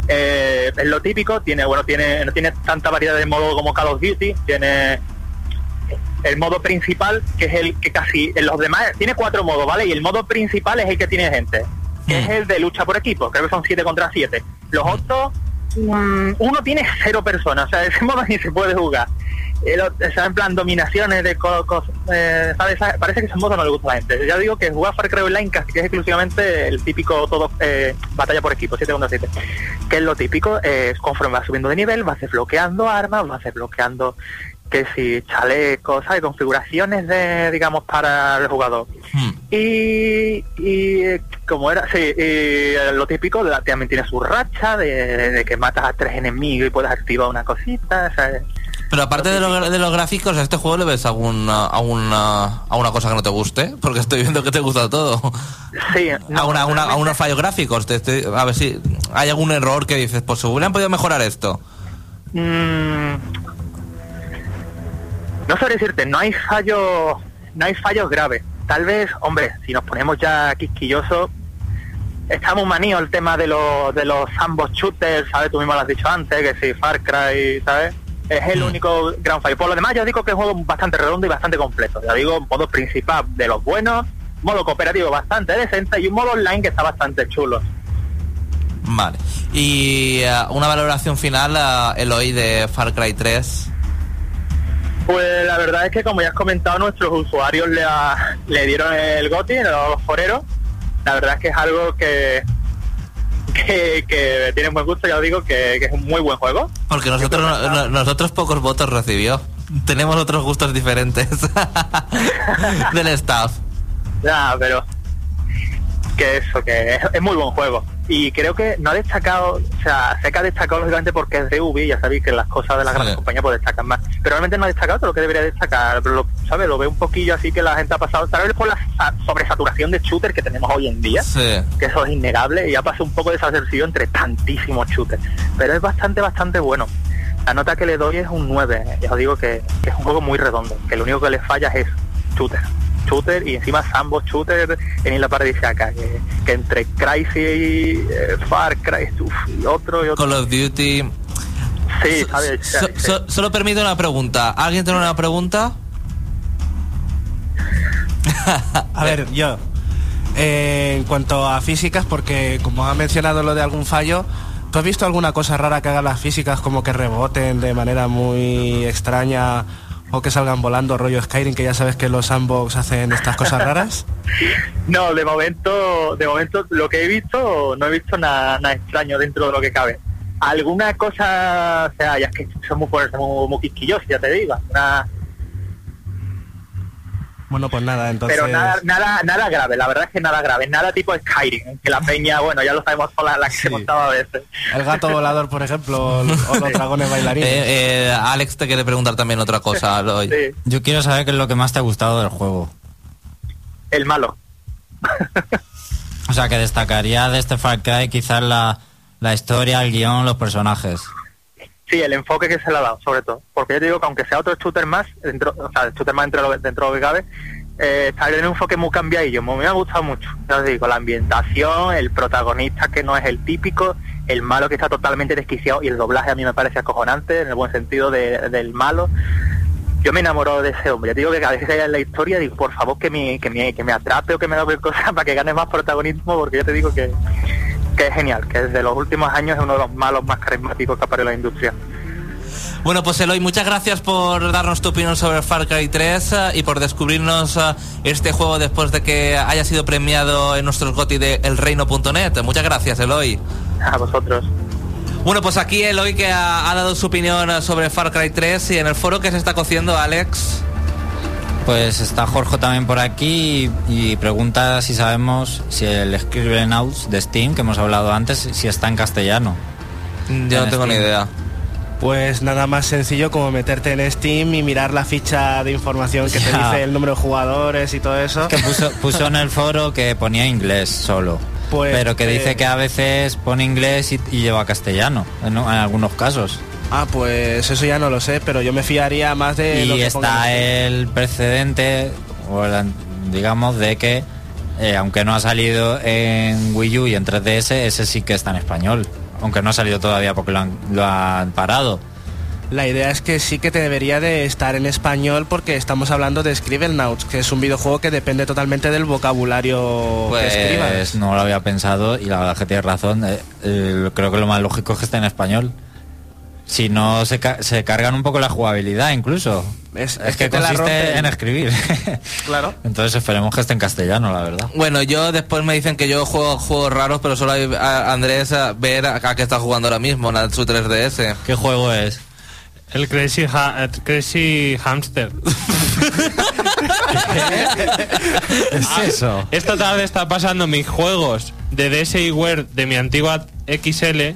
Eh, es lo típico, tiene, bueno, tiene, no tiene tanta variedad de modo como Call of Duty, tiene el modo principal, que es el que casi en los demás tiene cuatro modos, ¿vale? Y el modo principal es el que tiene gente, que es el de lucha por equipo, creo que son 7 contra 7. Los otros, mm, uno tiene cero personas, o sea, (laughs) ese modo ni se puede jugar. El otro- o sea, en plan dominaciones de cosas, ¿sabes? Parece que ese modo no le gusta a la gente. Ya digo que jugar Far Cry Online casi que es exclusivamente el típico todo eh, batalla por equipo, 7 contra 7. Que es lo típico, es conforme vas subiendo de nivel, vas desbloqueando armas, vas desbloqueando que si chalecos, ¿sabes? Configuraciones de, digamos, para el jugador. Y, y eh, como era, sí, y eh, lo típico, la- también tiene su racha de, de que matas a tres enemigos y puedes activar una cosita, ¿sabes? Pero aparte de, lo- de los gráficos, ¿a este juego le ves alguna, alguna, alguna cosa que no te guste? Porque estoy viendo que te gusta todo. Sí, a, una, a una- a unos fallos gráficos. Te- te- a ver si hay algún error que dices, pues se hubieran podido mejorar esto. Mm, no sé decirte, no hay fallos, no hay fallos graves. Tal vez, hombre, si nos ponemos ya quisquillosos, estamos maníos el tema de los de los ambos shooters, ¿sabes? Tú mismo lo has dicho antes, que si Far Cry, ¿sabes? Es el único gran fallo. Por lo demás, yo digo que es un juego bastante redondo y bastante completo. Ya digo, modo principal de los buenos, modo cooperativo bastante decente y un modo online que está bastante chulo. Vale. Y eh, una valoración final, eh, Eloy, de Far Cry 3. Pues la verdad es que como ya has comentado, nuestros usuarios le, le dieron el GOTI, los foreros. La verdad es que es algo que, que, que tiene buen gusto, ya os digo, que, que es un muy buen juego. Porque nosotros, no- no- nosotros pocos votos recibió. Tenemos otros gustos diferentes (laughs) del staff. Ya, pero que eso, que es, es muy buen juego. Y creo que no ha destacado, o sea, sé que ha destacado lógicamente porque es de Ubi, ya sabéis que las cosas de las grandes compañías pues destacan más. Pero realmente no ha destacado todo lo que debería destacar, lo, ¿sabes? Lo veo un poquillo así que la gente ha pasado, tal vez por la sa- sobresaturación de shooter que tenemos hoy en día, Sí. que eso es innegable, y ha pasado un poco desapercibido entre tantísimos shooters. Pero es bastante, bastante bueno. La nota que le doy es un 9. Ya os digo que, que es un juego muy redondo, que lo único que le falla es shooter. Shooter y encima ambos shooter en Isla Paradisiaca, que, que entre Crysis y eh, Far Cry uf, y otro y otro. Call of Duty. Sí, So- so- solo permite una pregunta. ¿Alguien tiene una pregunta? (laughs) A ver, yo. eh, en cuanto a físicas, porque como ha mencionado lo de algún fallo, ¿tú has visto alguna cosa rara que hagan las físicas como que reboten de manera muy extraña o que salgan volando rollo Skyrim, que ya sabes que los sandbox hacen estas cosas raras? (laughs) No, de momento, de momento lo que he visto, no he visto nada, extraño dentro de lo que cabe. Alguna cosa, o sea, ya es que somos muy, muy, muy quisquillosos, ya te digo. Una, Bueno, pues nada, entonces... pero nada, nada, nada grave, la verdad es que nada grave, nada tipo Skyrim, que la (laughs) peña, bueno, ya lo sabemos con la, la que se montaba a veces. El gato volador, por ejemplo, o los (laughs) dragones bailarines. Eh, eh, Alex te quiere preguntar también otra cosa. (laughs) Sí, Yo quiero saber qué es lo que más te ha gustado del juego. el malo. O sea, que destacaría de este Far Cry quizás la, la historia, el guion, los personajes. Sí, el enfoque que se le ha dado, sobre todo. Porque yo te digo que aunque sea otro shooter más, dentro, o sea, el shooter más dentro, de lo- dentro de lo que cabe, eh, está en un enfoque muy cambiadillo. Me, ha gustado mucho. Ya os digo, la ambientación, el protagonista que no es el típico, el malo que está totalmente desquiciado y el doblaje a mí me parece acojonante, en el buen sentido de- del malo. Yo me enamoro de ese hombre. Yo digo que cada vez que haya en la historia, digo, por favor, que me, que me, que me atrape o que me dé (laughs) cosas para que gane más protagonismo, porque yo te digo que, que es genial, que desde los últimos años es uno de los malos más carismáticos que ha la industria. Bueno, pues Eloy, muchas gracias por darnos tu opinión sobre Far Cry 3 eh, y por descubrirnos eh, este juego después de que haya sido premiado en nuestros GOTI de elreino.net. Muchas gracias, Eloy. A vosotros. Bueno, pues aquí Eloy que ha, ha dado su opinión eh, sobre Far Cry 3 y en el foro que se está cociendo, Alex. Pues está Jorge también por aquí y, y pregunta si sabemos si el Scribblenauts de Steam, que hemos hablado antes, si está en castellano. Yo no tengo ni idea. Pues nada más sencillo como meterte en Steam y mirar la ficha de información que te (laughs) dice el número de jugadores y todo eso. Que puso, puso en el foro que ponía inglés solo. Pues, pero que eh, dice que a veces pone inglés y, y lleva castellano, en, en algunos casos. Ah, pues eso ya no lo sé, pero yo me fiaría más de lo y que está el precedente, digamos, de que eh, aunque no ha salido en Wii U y en 3DS, ese sí que está en español. Aunque no ha salido todavía porque lo han, lo han parado. La idea es que sí que te debería de estar en español porque estamos hablando de Scribblenauts, que es un videojuego que depende totalmente del vocabulario que escribas. Pues no lo había pensado y la verdad que tienes razón. eh, eh, creo que lo más lógico es que esté en español. Si no, se, ca- se cargan un poco la jugabilidad incluso. Es- Es, es que, que consiste en escribir. (laughs) Claro. Entonces esperemos que esté en castellano, la verdad. Bueno, yo después me dicen que yo juego juegos raros, pero solo hay a Andrés a ver a, qué está jugando ahora mismo, en su 3DS. ¿Qué juego es? El Crazy, Ha- Crazy Hamster. (laughs) es eso? Esta tarde está pasando mis juegos de DSiWare de mi antigua XL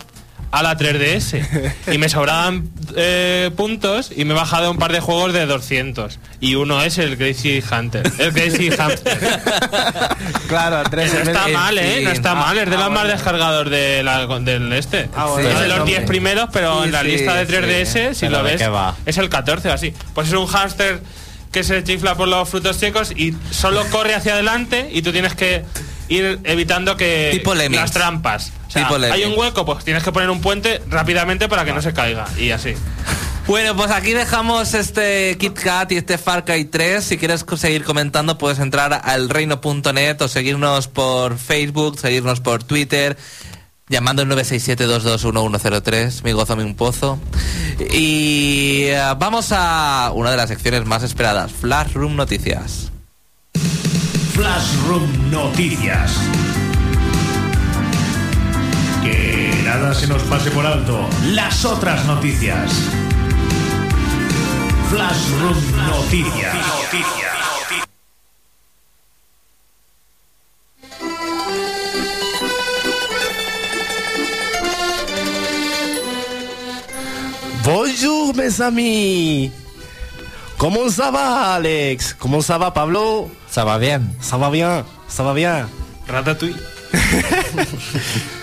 a la 3DS. Y me sobraban eh, puntos y me he bajado un par de juegos de 200. Y uno es el Crazy Hunter. El Crazy (laughs) Hamster. Claro. No está de- mal, ¿eh? No está Ah, mal. Es de ah, los más descargados de la- del este. Ah, bueno, de los hombre. 10 primeros, pero Sí, en la sí, lista de sí. 3DS, si Pero lo ¿de ves, es el 14 o así. Pues es un hámster que se chifla por los frutos secos y solo corre hacia adelante y tú tienes que ir evitando que Tipo las trampas. O sea, Tipo hay un hueco, pues tienes que poner un puente rápidamente para que no se caiga y así. (laughs) Bueno, pues aquí dejamos este Kit Kat y este Far Cry 3. Si quieres seguir comentando, puedes entrar al reino.net o seguirnos por Facebook, seguirnos por Twitter, llamando al 967-221-103. Mi gozo, mi pozo. Y eh, vamos a una de las secciones más esperadas, Flash Room Noticias. Flash Room Noticias. Nada se nos pase por alto. Las otras noticias. Flash Room Noticias. Bonjour, mes amis. ¿Cómo ça va, Alex? ¿Cómo ça va, Pablo? ¿Se va bien? Ça va bien, ça va bien. Ratatouille. (laughs)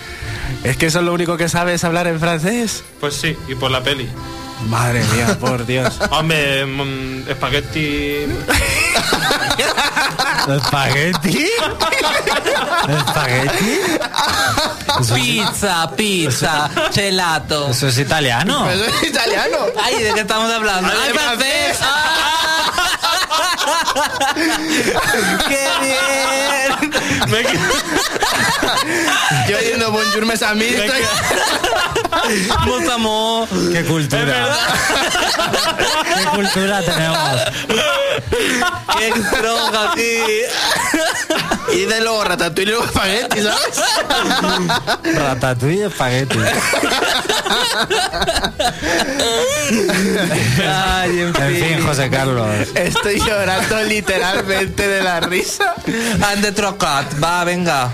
¿Es que eso es lo único que sabes hablar en francés? Pues sí, y por la peli. Madre mía, por Dios. (laughs) Hombre, mm, espagueti. (laughs) ¿Espagueti? ¿Espagueti? Pizza, pizza, gelato. ¿Eso es italiano? Pero eso es (laughs) italiano. Ay, ¿de qué estamos hablando? ¡Ay, francés! ¡Qué bien! Yo diciendo bonjour mes amis. estoy- Mon amour. ¡Qué cultura! ¡Qué cultura tenemos! ¡Qué droga aquí! Y de luego ratatouille y luego espagueti, ¿sabes? Ratatouille y espagueti. Ay, en En fin, José Carlos. Estoy llorando literalmente de la risa. And the trocat. Va, venga.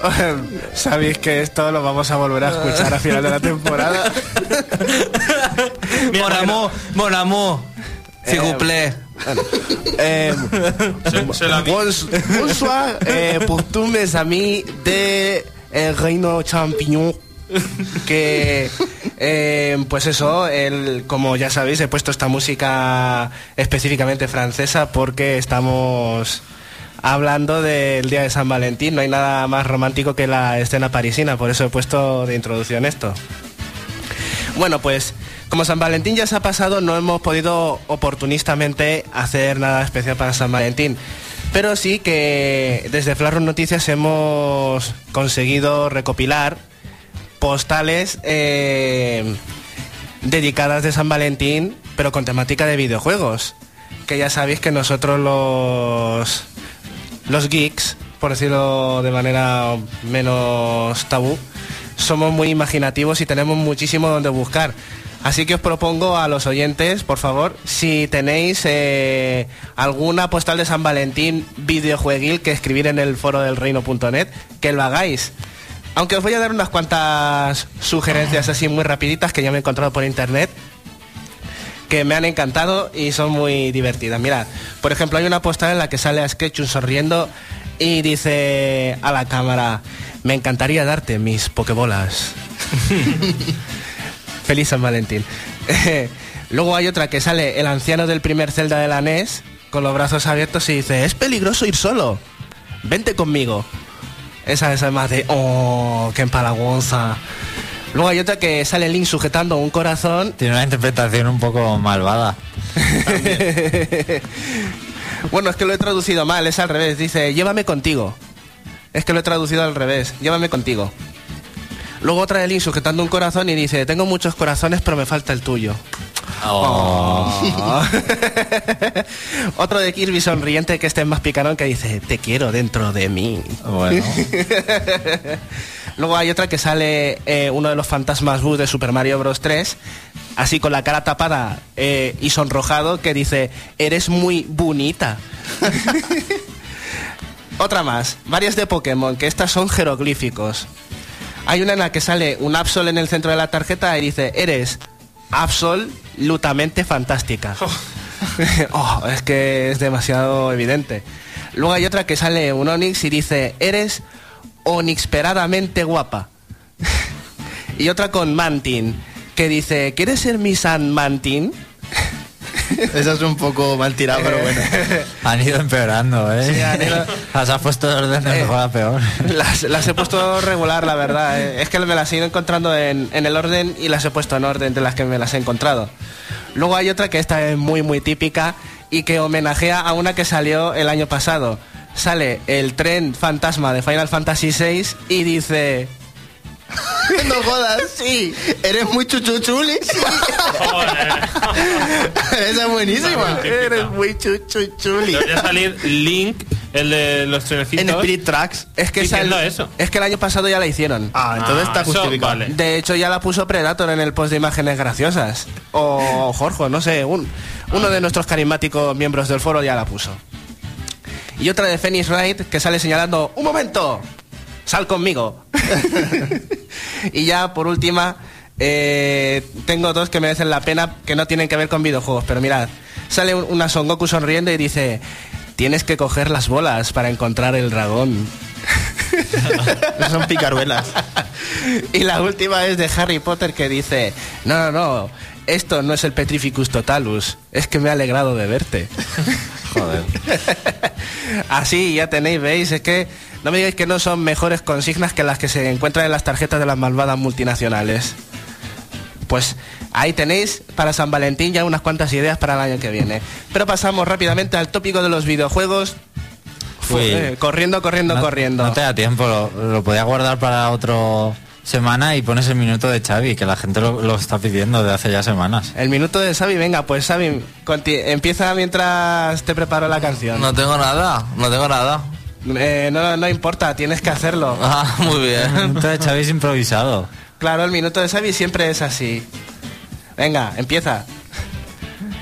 (laughs) Sabéis que esto lo vamos a volver a escuchar a final de la temporada. Mon amour, mon amour. S'il vous plaît. Eh, bonsoir eh, pour tous mes amis de El Reino Champiñón. Que, eh, pues eso, el, como ya sabéis, he puesto esta música específicamente francesa porque estamos hablando del día de San Valentín. No hay nada más romántico que la escena parisina, por eso he puesto de introducción esto. Bueno, pues como San Valentín ya se ha pasado, no hemos podido oportunistamente hacer nada especial para San Valentín. Pero sí que desde Flash Noticias hemos conseguido recopilar postales eh, dedicadas de San Valentín, pero con temática de videojuegos. Que ya sabéis que nosotros los, los geeks, por decirlo de manera menos tabú, somos muy imaginativos y tenemos muchísimo donde buscar. Así que os propongo a los oyentes, por favor, si tenéis eh, alguna postal de San Valentín videojueguil que escribir en el foro del reino.net, que lo hagáis. Aunque os voy a dar unas cuantas sugerencias así muy rapiditas que ya me he encontrado por internet que me han encantado y son muy divertidas. Mirad, por ejemplo, hay una postal en la que sale a Sketchum sonriendo y dice a la cámara, me encantaría darte mis pokebolas. (laughs) Feliz San Valentín. (laughs) Luego hay otra que sale el anciano del primer Zelda de la NES con los brazos abiertos y dice, es peligroso ir solo, vente conmigo. Esa, es más de, oh, qué empalagosa. Luego hay otra que sale Link sujetando un corazón. Tiene una interpretación un poco malvada. (laughs) bueno, es que lo he traducido mal, es al revés. Dice, llévame contigo. Es que lo he traducido al revés, llévame contigo. Luego otra de Link sujetando un corazón y dice, tengo muchos corazones pero me falta el tuyo. Oh. (laughs) Otro de Kirby sonriente que este es más picarón que dice, te quiero dentro de mí. Bueno. (laughs) Luego hay otra que sale eh, uno de los fantasmas de Super Mario Bros. 3, así con la cara tapada eh, y sonrojado, que dice, eres muy bonita. (laughs) otra más, varias de Pokémon, que estas son jeroglíficos. Hay una en la que sale un Absol en el centro de la tarjeta y dice, eres absolutamente fantástica. oh, (laughs) es que es demasiado evidente. Luego hay otra que sale un Onix y dice, eres onixperadamente guapa. y otra con Mantin, que dice, ¿quieres ser mi San Mantin? Esa es un poco mal tirada, pero bueno. (laughs) Han ido empeorando, ¿eh? Sí, han ido- Las has puesto de orden de Eh. mejor a peor. Las, las he puesto regular, la verdad. eh. Es que me las he ido encontrando en, en el orden y las he puesto en orden de las que me las he encontrado. Luego hay otra que esta es muy, muy típica y que homenajea a una que salió el año pasado. Sale el tren fantasma de Final Fantasy VI y dice... (laughs) no jodas. (laughs) Sí, Eres muy chuchuchuli. (laughs) Esa es buenísima. eres muy chuchuchuli. Debería salir Link, el de los En trenecitos. Spirit Tracks. Es que, sal- eso. es que el año pasado ya la hicieron. Ah, entonces está eso justificado. vale. De hecho, ya la puso Predator en el post de imágenes graciosas. O Jorge, no sé, un- uno de nuestros carismáticos miembros del foro ya la puso. Y otra de Phoenix Wright que sale señalando, ¡un momento! ¡Sal conmigo! (laughs) y ya por última, eh, tengo dos que merecen la pena que no tienen que ver con videojuegos, pero mirad, sale un- una Son Goku sonriendo y dice, tienes que coger las bolas para encontrar el dragón. (laughs) Son picaruelas. (laughs) Y la última es de Harry Potter que dice, no, no, no, esto no es el Petrificus Totalus, es que me he alegrado de verte. (laughs) Joder. (laughs) Así, ya tenéis, veis, es que no me digáis que no son mejores consignas que las que se encuentran en las tarjetas de las malvadas multinacionales. Pues ahí tenéis para San Valentín ya unas cuantas ideas para el año que viene. Pero pasamos rápidamente al tópico de los videojuegos. Eh, corriendo, corriendo, No- corriendo. No te da tiempo, lo, lo podía guardar para otro semana y pones el minuto de Xavi, que la gente lo, lo está pidiendo de hace ya semanas. El minuto de Xavi, venga, pues Xavi, conti- empieza mientras te preparo la canción. No tengo nada, no tengo nada. Eh, no, no importa, tienes que hacerlo. (laughs) Ah, muy El bien. minuto de Xavi es improvisado. Claro, el minuto de Xavi siempre es así. Venga, empieza.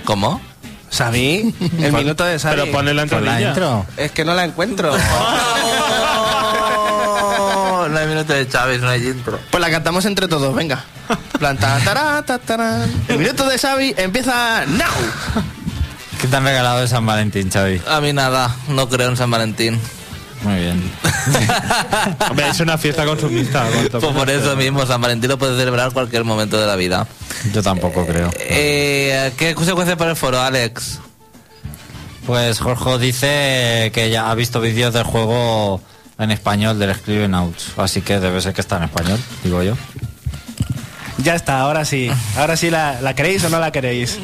¿Cómo? Xavi, el (laughs) minuto de Xavi. Pero ponle la entradilla. intro. Es que no la encuentro. (laughs) De Chávez, no hay intro. Pues la cantamos entre todos, venga. Planta, tará, ta, tará. El minuto de Xavi empieza now. ¿Qué te han regalado de San Valentín, Xavi? A mí nada, no creo en San Valentín. Muy bien. (laughs) Hombre, es una fiesta consumista. Pues por eso mismo, San Valentín lo puedes celebrar cualquier momento de la vida. Yo tampoco creo. Eh, ¿Qué consecuencias para el foro, Alex? Pues Jorge dice que ya ha visto vídeos del juego en español del Scriven Outs, así que debe ser que está en español, digo yo. ya está, ahora sí. (laughs) Ahora sí, la, ¿la queréis o no la queréis?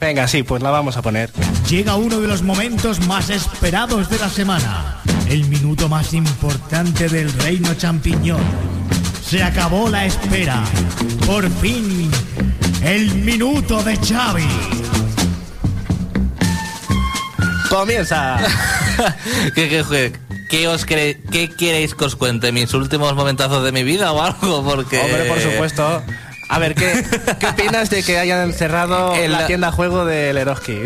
Venga, sí, pues la vamos a poner. Llega uno de los momentos más esperados de la semana. El minuto más importante del reino champiñón. Se acabó la espera. Por fin, el minuto de Xavi. ¡Comienza! (laughs) ¿Qué, qué, qué, os quere- qué queréis que os cuente? ¿Mis últimos momentazos de mi vida o algo? Porque... Hombre, por supuesto. A ver, ¿qué, ¿qué opinas de que hayan cerrado (laughs) El- la tienda juego del Eroski?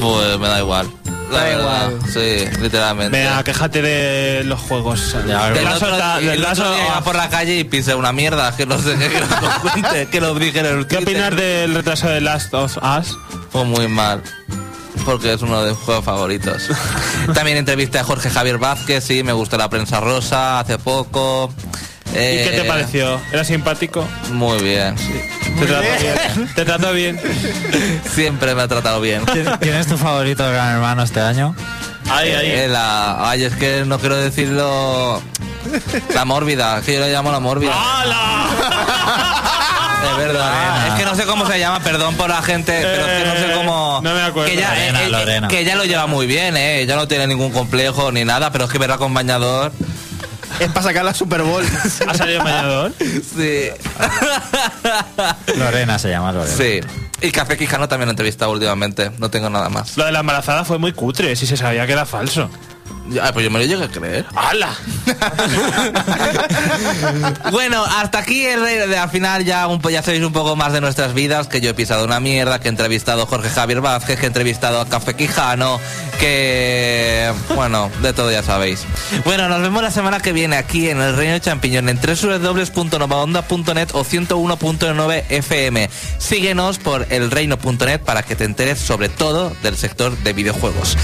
Pues me da igual. La Da verdad, igual. sí, literamente. Venga, quéjate de los juegos. Ya, Del otro, del día iba por la calle y pisé una mierda, que no sé qué (laughs) que lo cuente, que lo dije en el ¿Qué Twitter. opinas del retraso de Last of Us? Fue muy mal. Porque es uno de mis juegos favoritos. (laughs) También entrevisté a Jorge Javier Vázquez, sí, me gustó la prensa rosa hace poco. ¿Y qué te Eh, pareció? ¿Era simpático? Muy bien. ¿Te trató bien? ¿Te trató bien? (laughs) Siempre me ha tratado bien. ¿Quién es tu favorito de Gran Hermano este año? Ahí, ahí. Eh, la- ay, es que no quiero decirlo. La mórbida, es que yo le llamo la mórbida. (laughs) Es verdad, Lorena. es que no sé cómo se llama, perdón por la gente, pero es que no sé cómo. Eh, no me acuerdo. Que ella, Lorena, eh, eh, Lorena. que ella lo lleva muy bien, eh. Ella no tiene ningún complejo ni nada, pero es que ver acompañador. Es para sacar la Super Bowl. (laughs) ¿Ha salido mañador? Sí. (laughs) Lorena se llama Lorena. sí. Y Café Quijano también lo he entrevistado últimamente. No tengo nada más. Lo de la embarazada fue muy cutre, si se sabía que era falso. Ya, pues yo me lo llegué a creer. ¡Hala! (laughs) Bueno, hasta aquí el rey de al final ya, un, ya sabéis un poco más de nuestras vidas, que yo he pisado una mierda, que he entrevistado a Jorge Javier Vázquez, que he entrevistado a Café Quijano, que bueno, de todo ya sabéis. Bueno, nos vemos la semana que viene aquí en el Reino de Champiñón en www.novaonda.net o 101.9 FM. Síguenos por elreino.net para que te enteres sobre todo del sector de videojuegos.